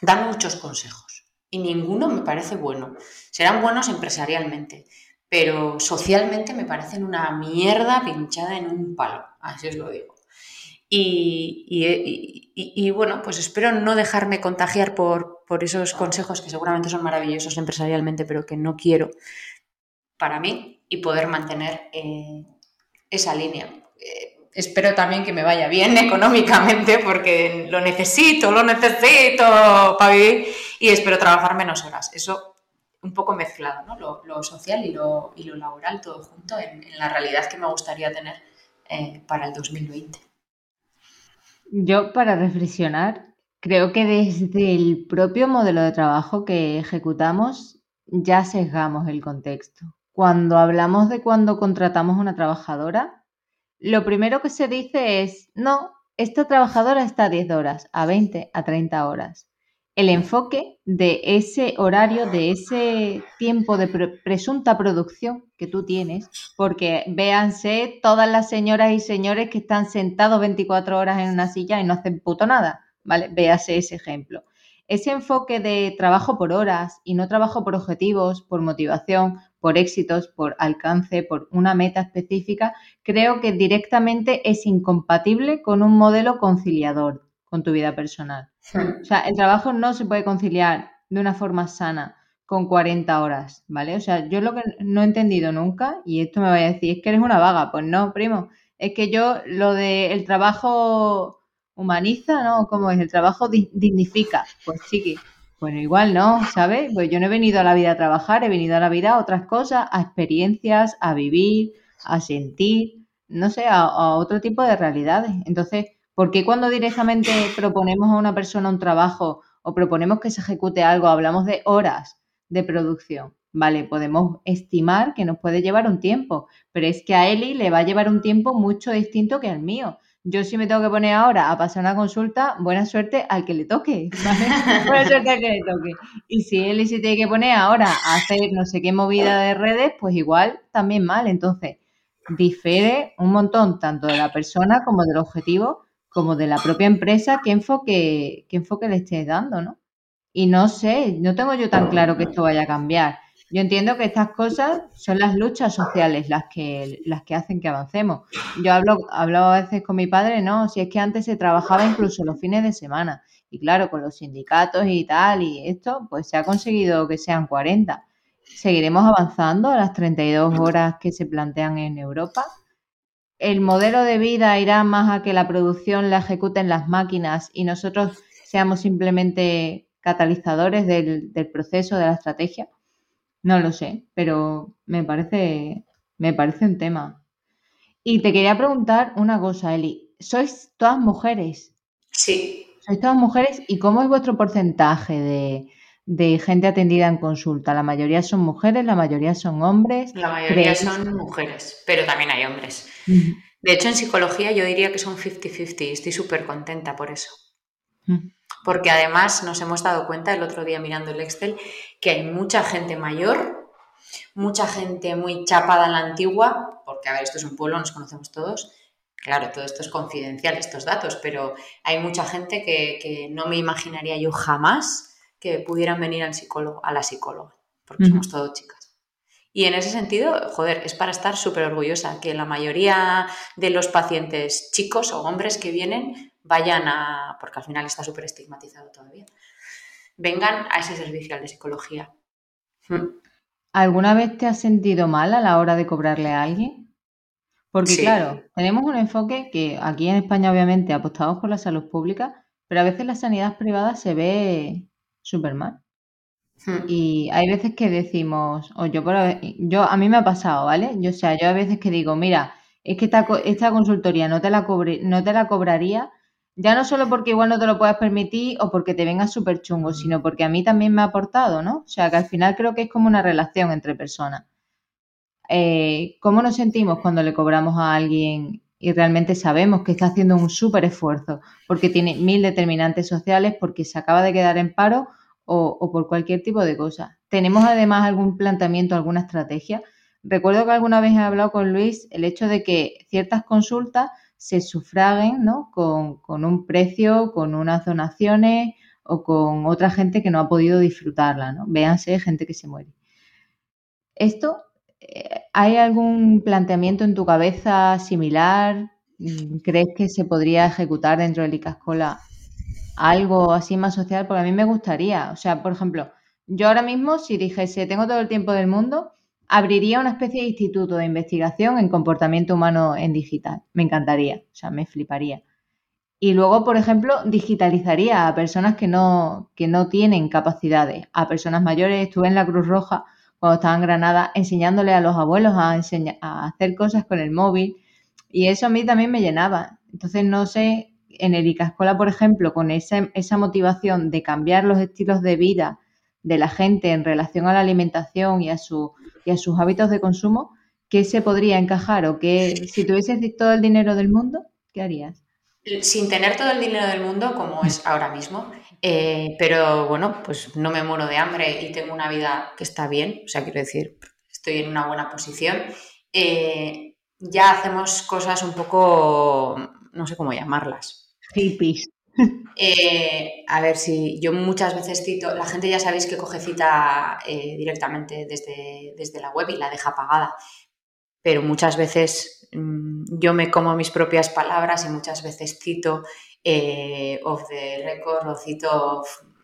A: dan muchos consejos y ninguno me parece bueno. Serán buenos empresarialmente, pero socialmente me parecen una mierda pinchada en un palo, así os lo digo. Y, bueno, pues espero no dejarme contagiar por, por, esos consejos que seguramente son maravillosos empresarialmente, pero que no quiero para mí y poder mantener eh, esa línea. Eh, espero también que me vaya bien económicamente porque lo necesito, lo necesito para vivir y espero trabajar menos horas. Eso un poco mezclado, ¿no? Lo, social y lo, y lo, laboral, todo junto en, la realidad que me gustaría tener eh, para el 2020.
B: Yo, para reflexionar, creo que desde el propio modelo de trabajo que ejecutamos ya sesgamos el contexto. Cuando hablamos de cuando contratamos a una trabajadora, lo primero que se dice es, no, esta trabajadora está a 10 horas, a 20, a 30 horas el enfoque de ese horario, de ese tiempo de presunta producción que tú tienes, porque véanse todas las señoras y señores que están sentados 24 horas en una silla y no hacen puto nada, ¿vale? Véase ese ejemplo. Ese enfoque de trabajo por horas y no trabajo por objetivos, por motivación, por éxitos, por alcance, por una meta específica, creo que directamente es incompatible con un modelo conciliador con tu vida personal. O sea, el trabajo no se puede conciliar de una forma sana con 40 horas, ¿vale? O sea, yo lo que no he entendido nunca, y esto me va a decir, es que eres una vaga. Pues no, primo. Es que yo lo de el trabajo humaniza, ¿no? ¿Cómo es? El trabajo dignifica. Pues sí, bueno, igual no, ¿sabes? Pues yo no he venido a la vida a trabajar, he venido a la vida a otras cosas, a experiencias, a vivir, a sentir, no sé, a, otro tipo de realidades. Entonces, ¿Por qué cuando directamente proponemos a una persona un trabajo o proponemos que se ejecute algo, hablamos de horas de producción? Vale, podemos estimar que nos puede llevar un tiempo, pero es que a Eli le va a llevar un tiempo mucho distinto que al mío. Yo si me tengo que poner ahora a pasar una consulta, buena suerte al que le toque, buena suerte al que le toque. Y si Eli se tiene que poner ahora a hacer no sé qué movida de redes, pues igual también mal. Entonces, difiere un montón tanto de la persona como del objetivo como de la propia empresa, qué enfoque, qué enfoque le estés dando, ¿no? Y no sé, no tengo yo tan claro que esto vaya a cambiar. Yo entiendo que estas cosas son las luchas sociales las que, las que hacen que avancemos. Yo hablo, hablo a veces con mi padre, no, si es que antes se trabajaba incluso los fines de semana. Y claro, con los sindicatos y tal, y esto, pues se ha conseguido que sean 40. ¿Seguiremos avanzando a las 32 horas que se plantean en Europa? el modelo de vida irá más a que la producción la ejecuten las máquinas y nosotros seamos simplemente catalizadores del, proceso, de la estrategia. No lo sé, pero me parece, me parece un tema. Y te quería preguntar una cosa, Eli. ¿Sois todas mujeres?
A: Sí.
B: ¿Sois todas mujeres? ¿Y cómo es vuestro porcentaje de, de gente atendida en consulta? ¿La mayoría son mujeres? ¿La mayoría son hombres?
A: La mayoría son mujeres, pero también hay hombres. De hecho, en psicología yo diría que son 50-50 y estoy súper contenta por eso. Porque además nos hemos dado cuenta el otro día mirando el Excel que hay mucha gente mayor, mucha gente muy chapada en la antigua, porque a ver, esto es un pueblo, nos conocemos todos, Claro, todo esto es confidencial, estos datos, pero hay mucha gente que, que, no me imaginaría yo jamás que pudieran venir al psicólogo, a la psicóloga, porque somos todos chicas. Y en ese sentido, joder, es para estar súper orgullosa que la mayoría de los pacientes chicos o hombres que vienen vayan a, porque al final está súper estigmatizado todavía, vengan a ese servicio de psicología.
B: Hmm. ¿Alguna vez te has sentido mal a la hora de cobrarle a alguien? Porque claro, tenemos un enfoque que aquí en España obviamente apostamos por la salud pública, pero a veces la sanidad privada se ve Superman. Y hay veces que decimos, o yo, por, yo, a mí me ha pasado, ¿vale? Yo, o sea, yo a veces que digo, mira, es que esta, esta consultoría no te, la cobre, no te la cobraría, ya no solo porque igual no te lo puedas permitir o porque te venga súper chungo, sino porque a mí también me ha aportado, ¿no? O sea, que al final creo que es como una relación entre personas. Eh, ¿Cómo nos sentimos cuando le cobramos a alguien y realmente sabemos que está haciendo un súper esfuerzo porque tiene mil determinantes sociales, porque se acaba de quedar en paro o, por cualquier tipo de cosa. ¿Tenemos además algún planteamiento, alguna estrategia? Recuerdo que alguna vez he hablado con Luis el hecho de que ciertas consultas se sufraguen ¿no? con, un precio, con unas donaciones o con otra gente que no ha podido disfrutarla, ¿no? Véanse gente que se muere. Esto eh, ¿hay algún planteamiento en tu cabeza similar? Mm, ¿Crees que se podría ejecutar dentro del ICASCOLA algo así más social? Porque a mí me gustaría. O sea, por ejemplo, yo ahora mismo, si dijese, tengo todo el tiempo del mundo, abriría una especie de instituto de investigación en comportamiento humano en digital. Me encantaría, o sea, me fliparía. Y luego, por ejemplo, digitalizaría a personas que no, que no tienen capacidades, a personas mayores. Estuve en la Cruz Roja cuando estaba en Granada enseñándole a los abuelos a, a hacer cosas con el móvil y eso a mí también me llenaba. Entonces, no sé, en el ICASCOLA, por ejemplo, con esa, esa motivación de cambiar los estilos de vida de la gente en relación a la alimentación y a, su, y a sus hábitos de consumo, ¿qué se podría encajar? O que si tuvieses todo el dinero del mundo, ¿qué harías?
A: Sin tener todo el dinero del mundo, como es ahora mismo, eh, pero bueno, pues no me muero de hambre y tengo una vida que está bien, o sea, quiero decir, estoy en una buena posición. Eh, ya hacemos cosas un poco, no sé cómo llamarlas.
B: Hippies.
A: Eh, a ver si yo muchas veces cito, la gente ya sabéis que coge cita eh, directamente desde, desde, la web y la deja pagada, pero muchas veces mm, yo me como mis propias palabras y muchas veces cito eh, off the record o cito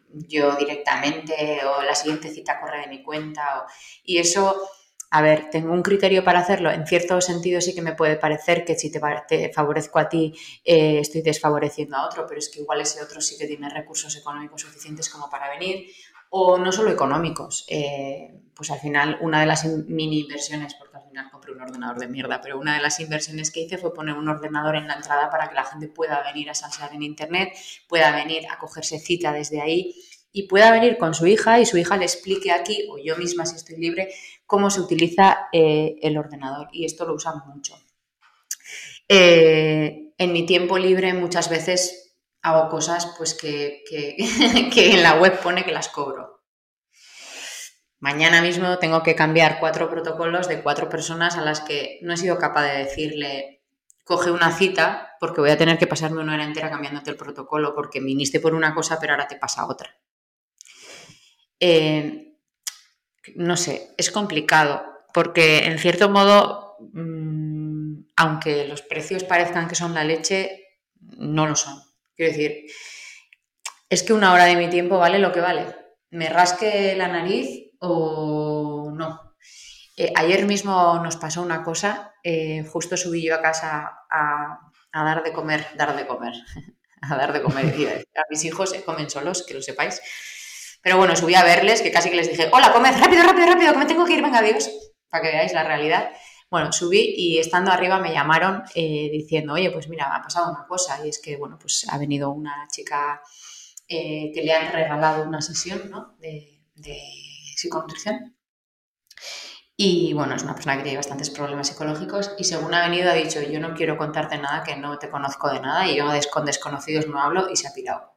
A: yo directamente o la siguiente cita corre de mi cuenta y eso a ver, tengo un criterio para hacerlo. En cierto sentido sí que me puede parecer que si te, favorezco a ti, eh, estoy desfavoreciendo a otro, pero es que igual ese otro sí que tiene recursos económicos suficientes como para venir, o no solo económicos. Eh, pues al final, una de las mini inversiones, porque al final compré un ordenador de mierda, pero una de las inversiones que hice fue poner un ordenador en la entrada para que la gente pueda venir a salsear en internet, pueda venir a cogerse cita desde ahí y pueda venir con su hija y su hija le explique aquí, o yo misma si estoy libre, cómo se utiliza eh, el ordenador. Y esto lo usan mucho. Eh, en mi tiempo libre muchas veces hago cosas pues que, que, en la web pone que las cobro. Mañana mismo tengo que cambiar cuatro protocolos de cuatro personas a las que no he sido capaz de decirle coge una cita porque voy a tener que pasarme una hora entera cambiándote el protocolo porque viniste por una cosa pero ahora te pasa otra. Eh, no sé, es complicado, porque en cierto modo, mm, aunque los precios parezcan que son la leche, no lo son. Quiero decir, es que una hora de mi tiempo vale lo que vale. Me rasque la nariz o no. Eh, ayer mismo nos pasó una cosa, eh, justo subí yo a casa a, a, dar de comer, dar de comer, a dar de comer. A mis hijos comen solos, que lo sepáis. Pero bueno, subí a verles, que casi que les dije, hola, comed, rápido, rápido, rápido, que me tengo que ir, venga, adiós, para que veáis la realidad. Bueno, subí y estando arriba me llamaron eh, diciendo, oye, pues mira, ha pasado una cosa y es que, bueno, pues ha venido una chica eh, que le han regalado una sesión ¿no? de, de. Y bueno, es una persona que tiene bastantes problemas psicológicos y según ha venido ha dicho, yo no quiero contarte nada, que no te conozco de nada y yo con desconocidos no hablo y se ha pirado.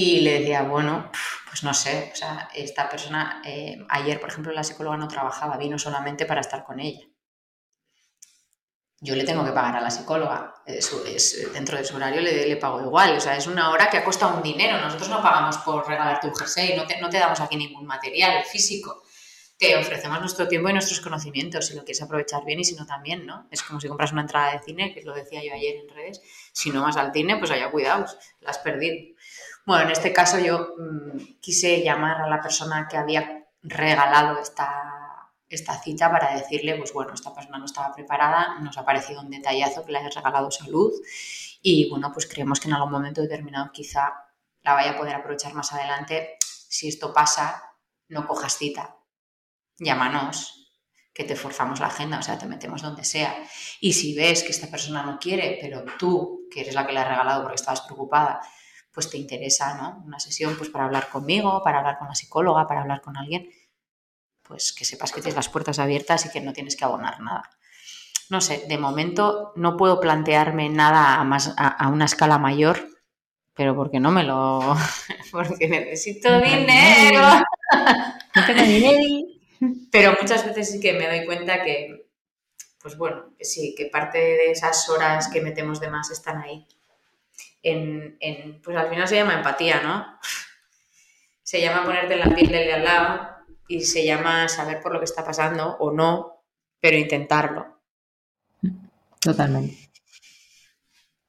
A: Y le decía, bueno, pues no sé, o sea, esta persona, eh, ayer, por ejemplo, la psicóloga no trabajaba, vino solamente para estar con ella. Yo le tengo que pagar a la psicóloga, es, es, dentro de su horario le, le, pago igual, o sea, es una hora que ha costado un dinero, nosotros no pagamos por regalarte un jersey, no te, no te damos aquí ningún material físico, te ofrecemos nuestro tiempo y nuestros conocimientos, si lo quieres aprovechar bien y si no también, ¿no? Es como si compras una entrada de cine, que lo decía yo ayer en redes, si no vas al cine, pues haya cuidados, la has perdido. Bueno, en este caso yo mm, quise llamar a la persona que había regalado esta, esta cita para decirle, pues bueno, esta persona no estaba preparada, nos ha parecido un detallazo que le hayas regalado salud y bueno, pues creemos que en algún momento determinado quizá la vaya a poder aprovechar más adelante. Si esto pasa, no cojas cita, llámanos, que te forzamos la agenda, o sea, te metemos donde sea. Y si ves que esta persona no quiere, pero tú, que eres la que le ha regalado porque estabas preocupada, pues te interesa, ¿no? Una sesión pues para hablar conmigo, para hablar con la psicóloga, para hablar con alguien, pues que sepas que tienes las puertas abiertas y que no tienes que abonar nada. No sé, de momento no puedo plantearme nada a, más, a, una escala mayor, pero porque no me lo... porque necesito dinero. No tengo dinero. Pero muchas veces sí que me doy cuenta que, pues bueno, que sí, que parte de esas horas que metemos de más están ahí en, pues al final se llama empatía, ¿no? Se llama ponerte en la piel del de al lado, y se llama saber por lo que está pasando o no, pero intentarlo.
B: Totalmente.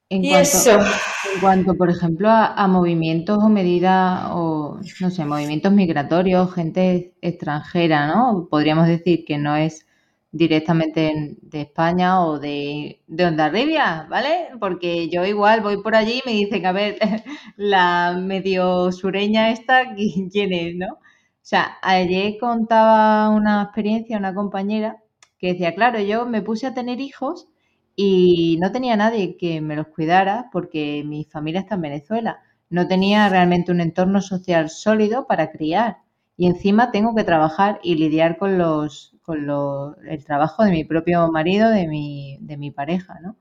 A: En y cuanto, eso.
B: En cuanto, por ejemplo, a, movimientos o medidas, o no sé, movimientos migratorios, gente extranjera, ¿no? Podríamos decir que no es directamente de España o de, de Ondarribia, ¿vale? Porque yo igual voy por allí y me dicen, a ver, la medio sureña esta, ¿quién es, no? O sea, ayer contaba una experiencia una compañera que decía, claro, yo me puse a tener hijos y no tenía nadie que me los cuidara porque mi familia está en Venezuela. No tenía realmente un entorno social sólido para criar. Y encima tengo que trabajar y lidiar con los con el trabajo de mi propio marido, de mi, de mi pareja, ¿no?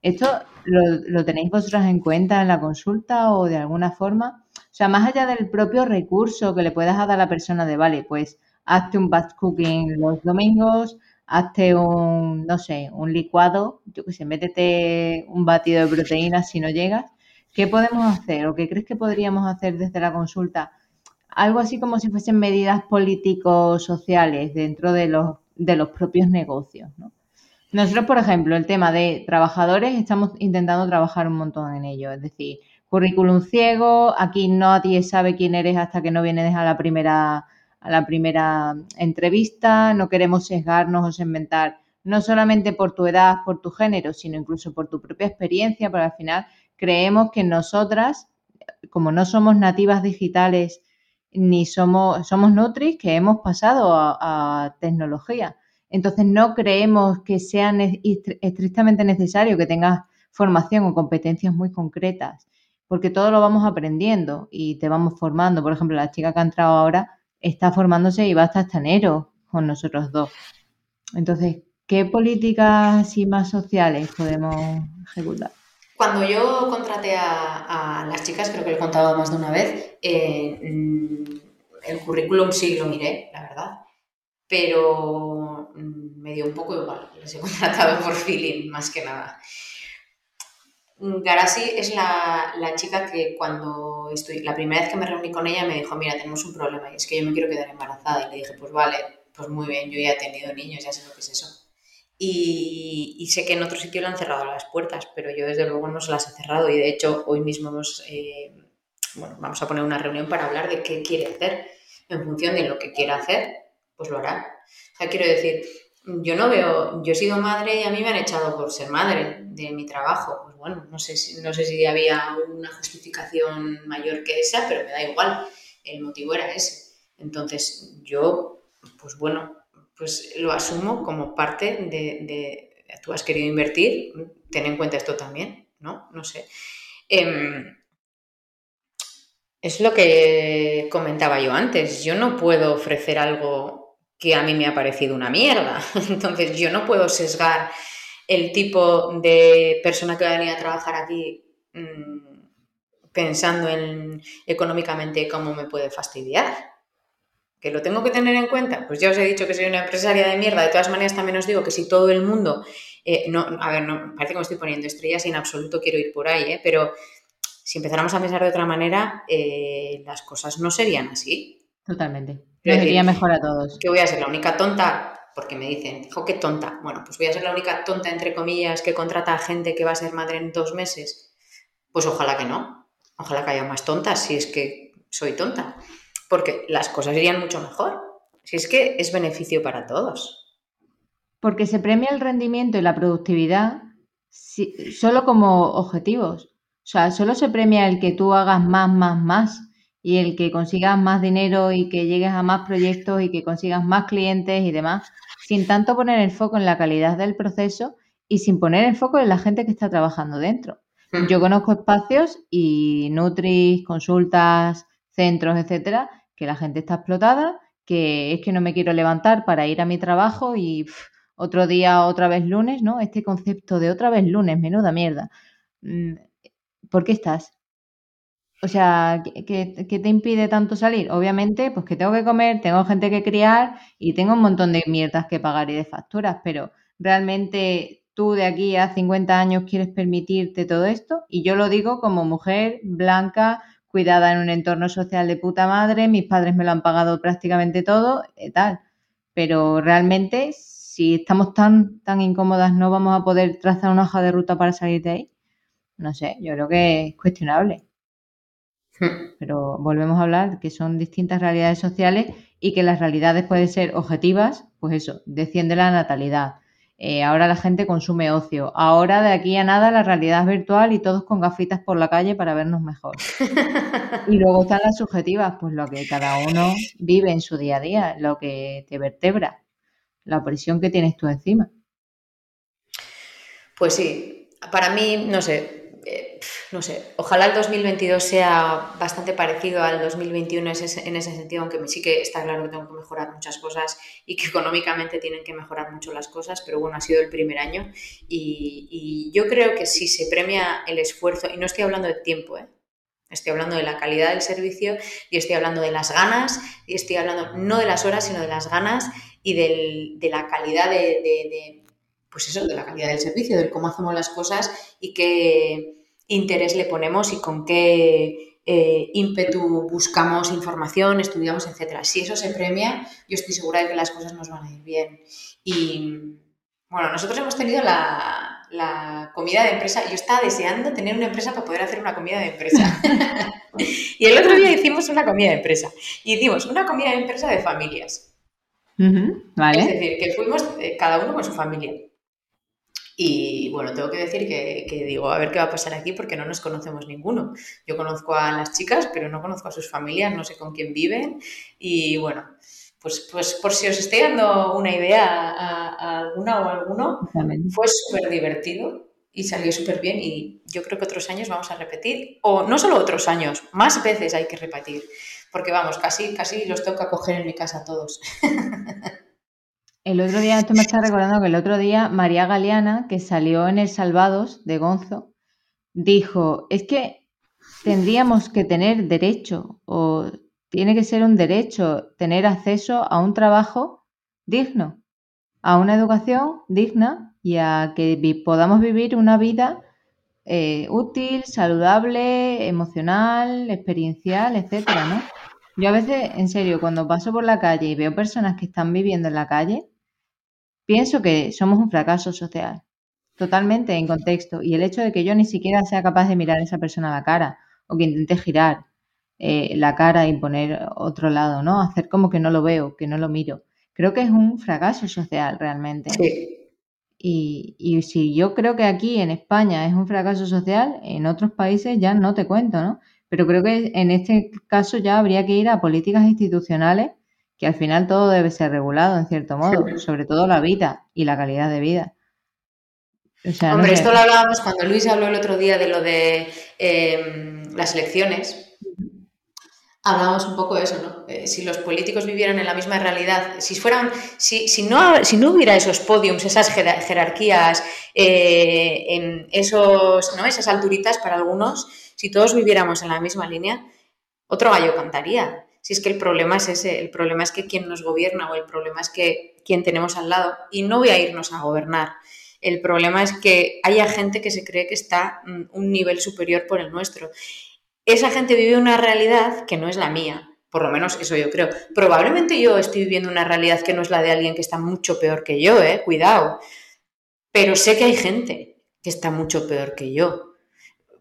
B: ¿Esto lo, lo, tenéis vosotras en cuenta en la consulta o de alguna forma? O sea, más allá del propio recurso que le puedas dar a la persona de, vale, pues hazte un batch cooking los domingos, hazte un, no sé, un licuado, yo que sé, métete un batido de proteínas si no llegas. ¿Qué podemos hacer o qué crees que podríamos hacer desde la consulta? Algo así como si fuesen medidas políticos sociales dentro de los, de los propios negocios, ¿no? Nosotros, por ejemplo, el tema de trabajadores, estamos intentando trabajar un montón en ello. Es decir, currículum ciego, aquí nadie sabe quién eres hasta que no vienes a la primera a la primera entrevista, no queremos sesgarnos o segmentar no solamente por tu edad, por tu género, sino incluso por tu propia experiencia, pero al final creemos que nosotras, como no somos nativas digitales ni somos, somos Nutris, que hemos pasado a, tecnología. Entonces no creemos que sea estrictamente necesario que tengas formación o competencias muy concretas, porque todo lo vamos aprendiendo y te vamos formando. Por ejemplo, la chica que ha entrado ahora está formándose y va hasta enero con nosotros dos. Entonces, ¿qué políticas y más sociales podemos ejecutar?
A: Cuando yo contraté a, las chicas, creo que lo he contado más de una vez, eh, el currículum sí lo miré, la verdad, pero mm, me dio un poco igual. Les he contratado por feeling, más que nada. Garasi es la, la, chica que cuando estoy, la primera vez que me reuní con ella me dijo, mira, tenemos un problema y es que yo me quiero quedar embarazada. Y le dije, pues vale, pues muy bien, yo ya he tenido niños, ya sé lo que es eso. Y, y sé que en otro sitio le han cerrado las puertas, pero yo desde luego no se las he cerrado y de hecho hoy mismo hemos, eh, bueno, vamos a poner una reunión para hablar de qué quiere hacer. En función de lo que quiera hacer, pues lo hará. O sea, quiero decir, yo no veo, yo he sido madre y a mí me han echado por ser madre de mi trabajo. Pues bueno, no sé si, no sé si había una justificación mayor que esa, pero me da igual. El motivo era ese. Entonces, yo, pues bueno, pues lo asumo como parte de, tú has querido invertir, ten en cuenta esto también, ¿no? No sé. Em, es lo que comentaba yo antes. Yo no puedo ofrecer algo que a mí me ha parecido una mierda. Entonces yo no puedo sesgar el tipo de persona que va a venir a trabajar aquí mm, pensando en económicamente cómo me puede fastidiar. ¿Que lo tengo que tener en cuenta? Pues ya os he dicho que soy una empresaria de mierda. De todas maneras, también os digo que si todo el mundo. Eh, no, a ver, no, parece que me estoy poniendo estrellas y en absoluto quiero ir por ahí, ¿eh? pero si empezáramos a pensar de otra manera, eh, las cosas no serían así.
B: Totalmente. Nos mejor a todos.
A: Que voy a ser la única tonta, porque me dicen, dijo qué tonta. Bueno, pues voy a ser la única tonta, entre comillas, que contrata a gente que va a ser madre en dos meses. Pues ojalá que no. Ojalá que haya más tontas si es que soy tonta. Porque las cosas irían mucho mejor. Si es que es beneficio para todos.
B: Porque se premia el rendimiento y la productividad solo como objetivos. O sea, solo se premia el que tú hagas más, más, más y el que consigas más dinero y que llegues a más proyectos y que consigas más clientes y demás, sin tanto poner el foco en la calidad del proceso y sin poner el foco en la gente que está trabajando dentro. Hmm. Yo conozco espacios y Nutris, consultas, centros, etcétera, que la gente está explotada, que es que no me quiero levantar para ir a mi trabajo y otro día otra vez lunes, ¿no? Este concepto de otra vez lunes, menuda mierda. Mm, ¿Por qué estás? O sea, ¿qué, te impide tanto salir? Obviamente, pues que tengo que comer, tengo gente que criar y tengo un montón de mierdas que pagar y de facturas, pero realmente tú de aquí a 50 años quieres permitirte todo esto y yo lo digo como mujer blanca cuidada en un entorno social de puta madre, mis padres me lo han pagado prácticamente todo, y tal. Pero realmente, si estamos tan, tan incómodas, no vamos a poder trazar una hoja de ruta para salir de ahí. No sé, yo creo que es cuestionable. Hmm. Pero volvemos a hablar que son distintas realidades sociales y que las realidades pueden ser objetivas, pues eso, desciende la natalidad. Eh, ahora la gente consume ocio. Ahora de aquí a nada la realidad es virtual y todos con gafitas por la calle para vernos mejor. y luego están las subjetivas, pues lo que cada uno vive en su día a día, lo que te vertebra, la presión que tienes tú encima.
A: Pues sí, para mí, no sé, no sé, ojalá el 2022 sea bastante parecido al 2021 en ese sentido, aunque sí que está claro que tengo que mejorar muchas cosas y que económicamente tienen que mejorar mucho las cosas, pero bueno, ha sido el primer año y, yo creo que si se premia el esfuerzo, y no estoy hablando de tiempo, ¿eh? Estoy hablando de la calidad del servicio y estoy hablando de las ganas y estoy hablando no de las horas, sino de las ganas y de la calidad de, pues eso, de la calidad del servicio, de cómo hacemos las cosas y que interés le ponemos y con qué eh, ímpetu buscamos información, estudiamos, etcétera. Si eso se premia, yo estoy segura de que las cosas nos van a ir bien. Y bueno, nosotros hemos tenido la, comida de empresa. Yo estaba deseando tener una empresa para poder hacer una comida de empresa. y el otro día hicimos una comida de empresa. Y hicimos una comida de empresa de familias.
B: vale.
A: Es decir, que fuimos eh, cada uno con su familia. Y bueno, tengo que decir que, digo, a ver qué va a pasar aquí porque no nos conocemos ninguno. Yo conozco a las chicas, pero no conozco a sus familias, no sé con quién viven. Y bueno, pues, pues por si os estoy dando una idea a, alguna o alguno, fue súper divertido y salió súper bien y yo creo que otros años vamos a repetir. O no solo otros años, más veces hay que repetir. Porque vamos, casi, casi los tengo que acoger en mi casa todos.
B: El otro día, esto me está recordando que el otro día María Galeana, que salió en El Salvados de Gonzo, dijo, es que tendríamos que tener derecho o tiene que ser un derecho tener acceso a un trabajo digno, a una educación digna y a que podamos vivir una vida eh, útil, saludable, emocional, experiencial, etcétera, ¿no? Yo a veces, en serio, cuando paso por la calle y veo personas que están viviendo en la calle, Pienso que somos un fracaso social, totalmente en contexto, y el hecho de que yo ni siquiera sea capaz de mirar a esa persona a la cara o que intente girar eh, la cara y poner otro lado, ¿no? Hacer como que no lo veo, que no lo miro. Creo que es un fracaso social realmente. Y, y si yo creo que aquí en España es un fracaso social, en otros países ya no te cuento, ¿no? Pero creo que en este caso ya habría que ir a políticas institucionales que al final todo debe ser regulado en cierto modo, sobre todo la vida y la calidad de vida.
A: Hombre, esto lo hablábamos cuando Luis habló el otro día de lo de em, las elecciones. Hablábamos un poco de eso, ¿no? Eh, si los políticos vivieran en la misma realidad, si fueran, si, si, no, si no hubiera esos podiums, esas jerarquías, eh, en esos, ¿no? esas alturitas para algunos, si todos viviéramos en la misma línea, otro gallo cantaría. Si es que el problema es ese, el problema es que quien nos gobierna o el problema es que quien tenemos al lado, y no voy a irnos a gobernar, el problema es que haya gente que se cree que está mm, un nivel superior por el nuestro. Esa gente vive una realidad que no es la mía, por lo menos eso yo creo. Probablemente yo estoy viviendo una realidad que no es la de alguien que está mucho peor que yo, ¿eh? Cuidado. Pero sé que hay gente que está mucho peor que yo.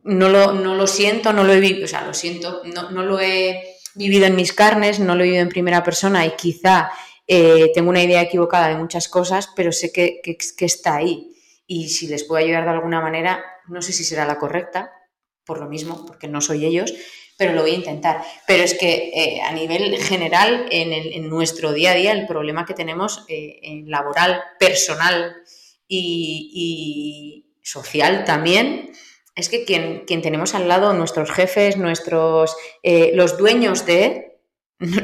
A: No lo, no lo siento, no lo he vivido, o sea, lo siento, no, no lo he vivido en mis carnes, no lo he vivido en primera persona y quizá eh, tengo una idea equivocada de muchas cosas, pero sé que, está ahí. Y si les puedo ayudar de alguna manera, no sé si será la correcta, por lo mismo, porque no soy ellos, pero lo voy a intentar. Pero es que eh, a nivel general, en, nuestro día a día, el problema que tenemos eh, en laboral, personal y social también, es que quien, quien tenemos al lado, nuestros jefes, nuestros, eh, los dueños de,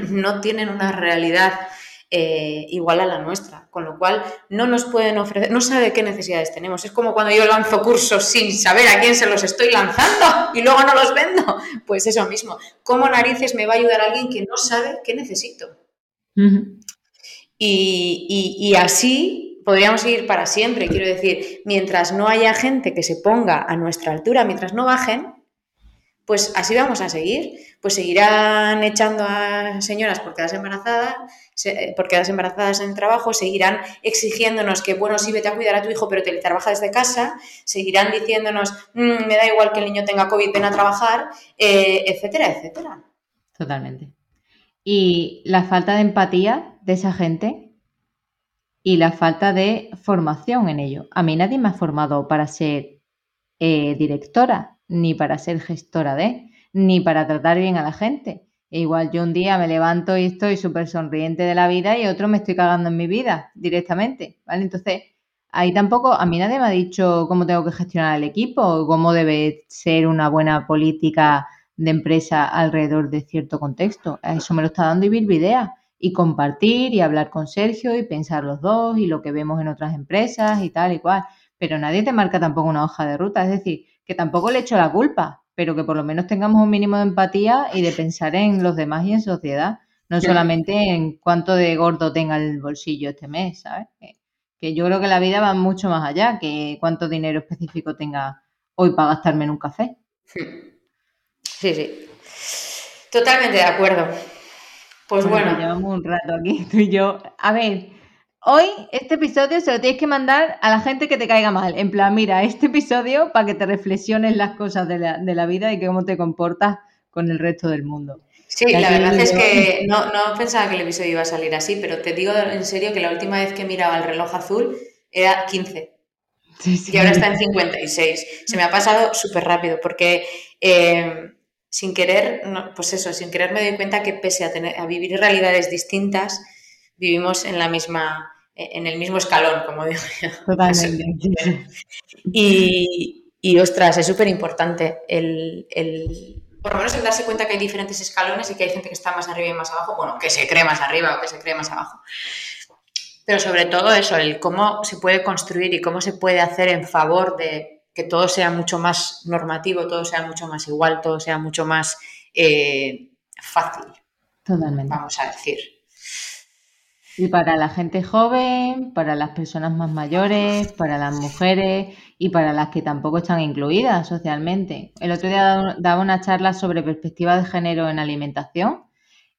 A: no tienen una realidad eh, igual a la nuestra, con lo cual no nos pueden ofrecer, no sabe qué necesidades tenemos. Es como cuando yo lanzo cursos sin saber a quién se los estoy lanzando y luego no los vendo. Pues eso mismo. ¿Cómo narices me va a ayudar alguien que no sabe qué necesito? y así podríamos ir para siempre. Quiero decir, mientras no haya gente que se ponga a nuestra altura, mientras no bajen, pues así vamos a seguir. Pues seguirán echando a señoras por quedarse embarazadas, por quedarse embarazadas en el trabajo, seguirán exigiéndonos que, bueno, sí, vete a cuidar a tu hijo, pero te trabaja desde casa, seguirán diciéndonos, mm, me da igual que el niño tenga COVID, ven a trabajar, eh, etcétera, etcétera.
B: Totalmente. Y la falta de empatía de esa gente y la falta de formación en ello. A mí nadie me ha formado para ser eh, directora ni para ser gestora de, ni para tratar bien a la gente. E igual yo un día me levanto y estoy súper sonriente de la vida y otro me estoy cagando en mi vida directamente, ¿vale? Entonces, ahí tampoco, a mí nadie me ha dicho cómo tengo que gestionar el equipo cómo debe ser una buena política de empresa alrededor de cierto contexto. Eso me lo está dando Ibir Videa. Y compartir y hablar con Sergio y pensar los dos y lo que vemos en otras empresas y tal y cual. Pero nadie te marca tampoco una hoja de ruta. Es decir, que tampoco le echo la culpa, pero que por lo menos tengamos un mínimo de empatía y de pensar en los demás y en sociedad, no solamente en cuánto de gordo tenga el bolsillo este mes, ¿sabes? Que, yo creo que la vida va mucho más allá que cuánto dinero específico tenga hoy para gastarme en un café.
A: Sí, sí. Totalmente de acuerdo. Pues bueno. bueno.
B: Llevamos un rato aquí, tú y yo. A ver, Hoy este episodio se lo tienes que mandar a la gente que te caiga mal. En plan, mira, este episodio para que te reflexiones las cosas de la, vida y cómo te comportas con el resto del mundo.
A: Sí, la verdad es que no, pensaba que el episodio iba a salir así, pero te digo en serio que la última vez que miraba el reloj azul era 15. Y ahora está en 56. Se me ha pasado súper rápido porque eh, sin querer, pues eso, sin querer me doy cuenta que pese a, tener, a vivir realidades distintas, vivimos en la misma en el mismo escalón, como digo yo. Totalmente. Y, y ostras, es súper importante el, por lo menos el darse cuenta que hay diferentes escalones y que hay gente que está más arriba y más abajo, bueno, que se cree más arriba o que se cree más abajo. Pero sobre todo eso, el cómo se puede construir y cómo se puede hacer en favor de que todo sea mucho más normativo, todo sea mucho más igual, todo sea mucho más eh, fácil.
B: Totalmente.
A: Vamos a decir.
B: Y para la gente joven, para las personas más mayores, para las mujeres y para las que tampoco están incluidas socialmente. El otro día daba una charla sobre perspectiva de género en alimentación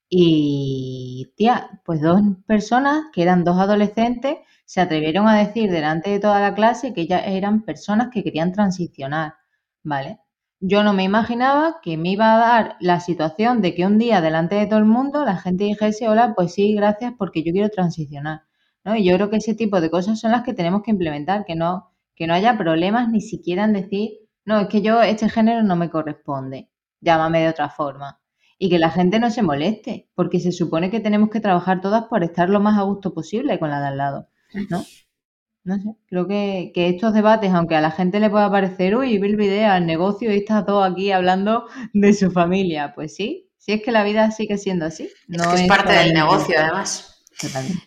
B: y, tía, pues dos personas que eran dos adolescentes se atrevieron a decir delante de toda la clase que ellas eran personas que querían transicionar, ¿vale? yo no me imaginaba que me iba a dar la situación de que un día delante de todo el mundo la gente dijese, hola, pues sí, gracias porque yo quiero transicionar. ¿no? Y yo creo que ese tipo de cosas son las que tenemos que implementar, que no, que no haya problemas ni siquiera en decir, no, es que yo, este género no me corresponde, llámame de otra forma. Y que la gente no se moleste, porque se supone que tenemos que trabajar todas por estar lo más a gusto posible con la de al lado, ¿no? No sé, creo que, estos debates, aunque a la gente le pueda parecer, uy, vi el video, el negocio y está todo aquí hablando de su familia. Pues sí, sí es que la vida sigue siendo así.
A: No es, es parte del negocio, además.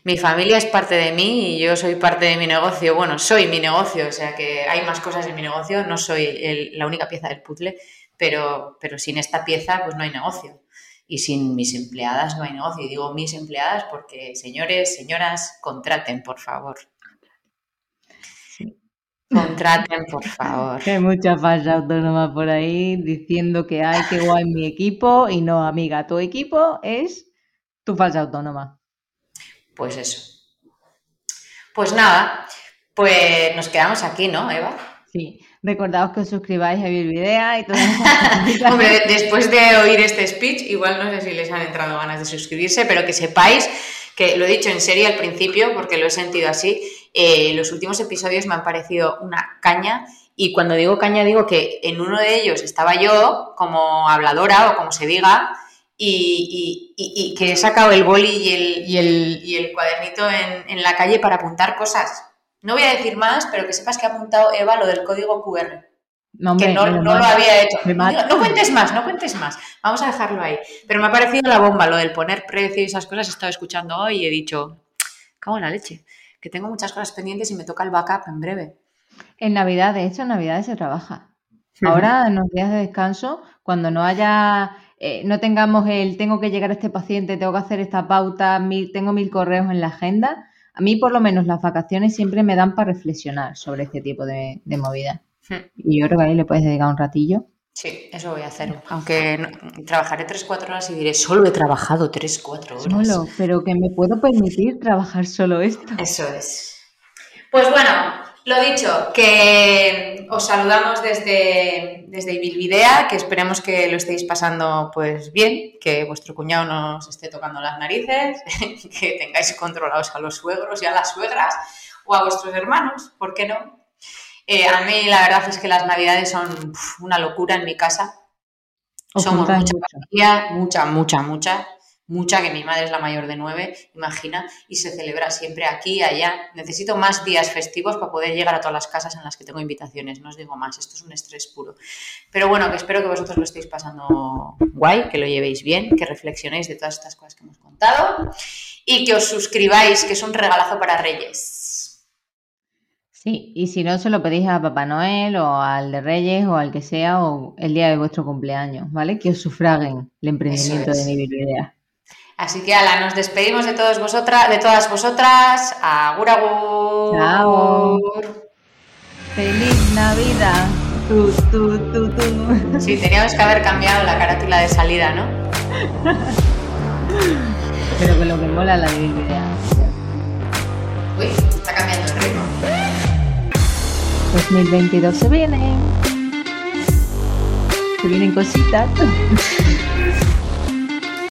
A: Mi familia es parte de mí y yo soy parte de mi negocio. Bueno, soy mi negocio, o sea que hay más cosas en mi negocio, no soy la única pieza del puzzle, pero, pero sin esta pieza pues no hay negocio. Y sin mis empleadas no hay negocio. Y digo mis empleadas porque, señores, señoras, contraten, por favor. Contraten, por favor.
B: hay mucha falsa autónoma por ahí diciendo que hay que guay mi equipo y no, amiga, tu equipo es tu falsa autónoma.
A: Pues eso. Pues nada, pues nos quedamos aquí, ¿no, Eva?
B: Sí, recordaos que os suscribáis a Virvidea y todo
A: Hombre, después de oír este speech, igual no sé si les han entrado ganas de suscribirse, pero que sepáis que lo he dicho en serio al principio, porque lo he sentido así, eh, los últimos episodios me han parecido una caña y cuando digo caña digo que en uno de ellos estaba yo como habladora o como se diga y, que he sacado el boli y el, cuadernito en, la calle para apuntar cosas. No voy a decir más, pero que sepas que ha apuntado Eva lo del código QR. No, que no, lo había hecho. No, cuentes más, no cuentes más. Vamos a dejarlo ahí. Pero me ha parecido la bomba lo del poner precio y esas cosas. He estado escuchando hoy y he dicho, cago en la leche, que tengo muchas cosas pendientes y me toca el backup en breve.
B: En Navidad, de hecho, en Navidad se trabaja. Ahora, en los días de descanso, cuando no haya, eh, no tengamos el tengo que llegar a este paciente, tengo que hacer esta pauta, tengo mil correos en la agenda, a mí por lo menos las vacaciones siempre me dan para reflexionar sobre este tipo de, de movidas. Y yo creo que ahí le puedes dedicar un ratillo.
A: Sí, eso voy a hacer. Aunque no- trabajaré 3-4 horas y diré, solo he trabajado 3-4 horas.
B: Solo, pero que me puedo permitir trabajar solo esto.
A: Eso es. Pues bueno, lo dicho, que os saludamos desde, desde Ibilvidea, que esperemos que lo estéis pasando pues bien, que vuestro cuñado no os esté tocando las narices, que tengáis controlados a los suegros y a las suegras o a vuestros hermanos, ¿por qué no? Eh, a mí la verdad es que las navidades son una locura en mi casa.
B: Os
A: Somos mucha familia, mucha, mucha, mucha, mucha, que mi madre es la mayor de nueve, imagina, y se celebra siempre aquí y allá. Necesito más días festivos para poder llegar a todas las casas en las que tengo invitaciones, no os digo más, esto es un estrés puro. Pero bueno, que espero que vosotros lo estéis pasando guay, que lo llevéis bien, que reflexionéis de todas estas cosas que hemos contado y que os suscribáis, que es un regalazo para Reyes.
B: Sí, y si no, se lo pedís a Papá Noel o al de Reyes o al que sea o el día de vuestro cumpleaños, ¿vale? Que os sufraguen el emprendimiento
A: es.
B: de Nivel Idea.
A: Así que, ala, nos despedimos de, todos vosotras, de todas vosotras. Agur, agur.
B: Chao. ¡Feliz Navidad! Tú, tú, tú, tú.
A: Sí, teníamos que haber cambiado la carátula de salida, ¿no?
B: Pero que lo que mola la Idea.
A: Uy, está cambiando el ritmo.
B: 2022 se viene. Se vienen cositas.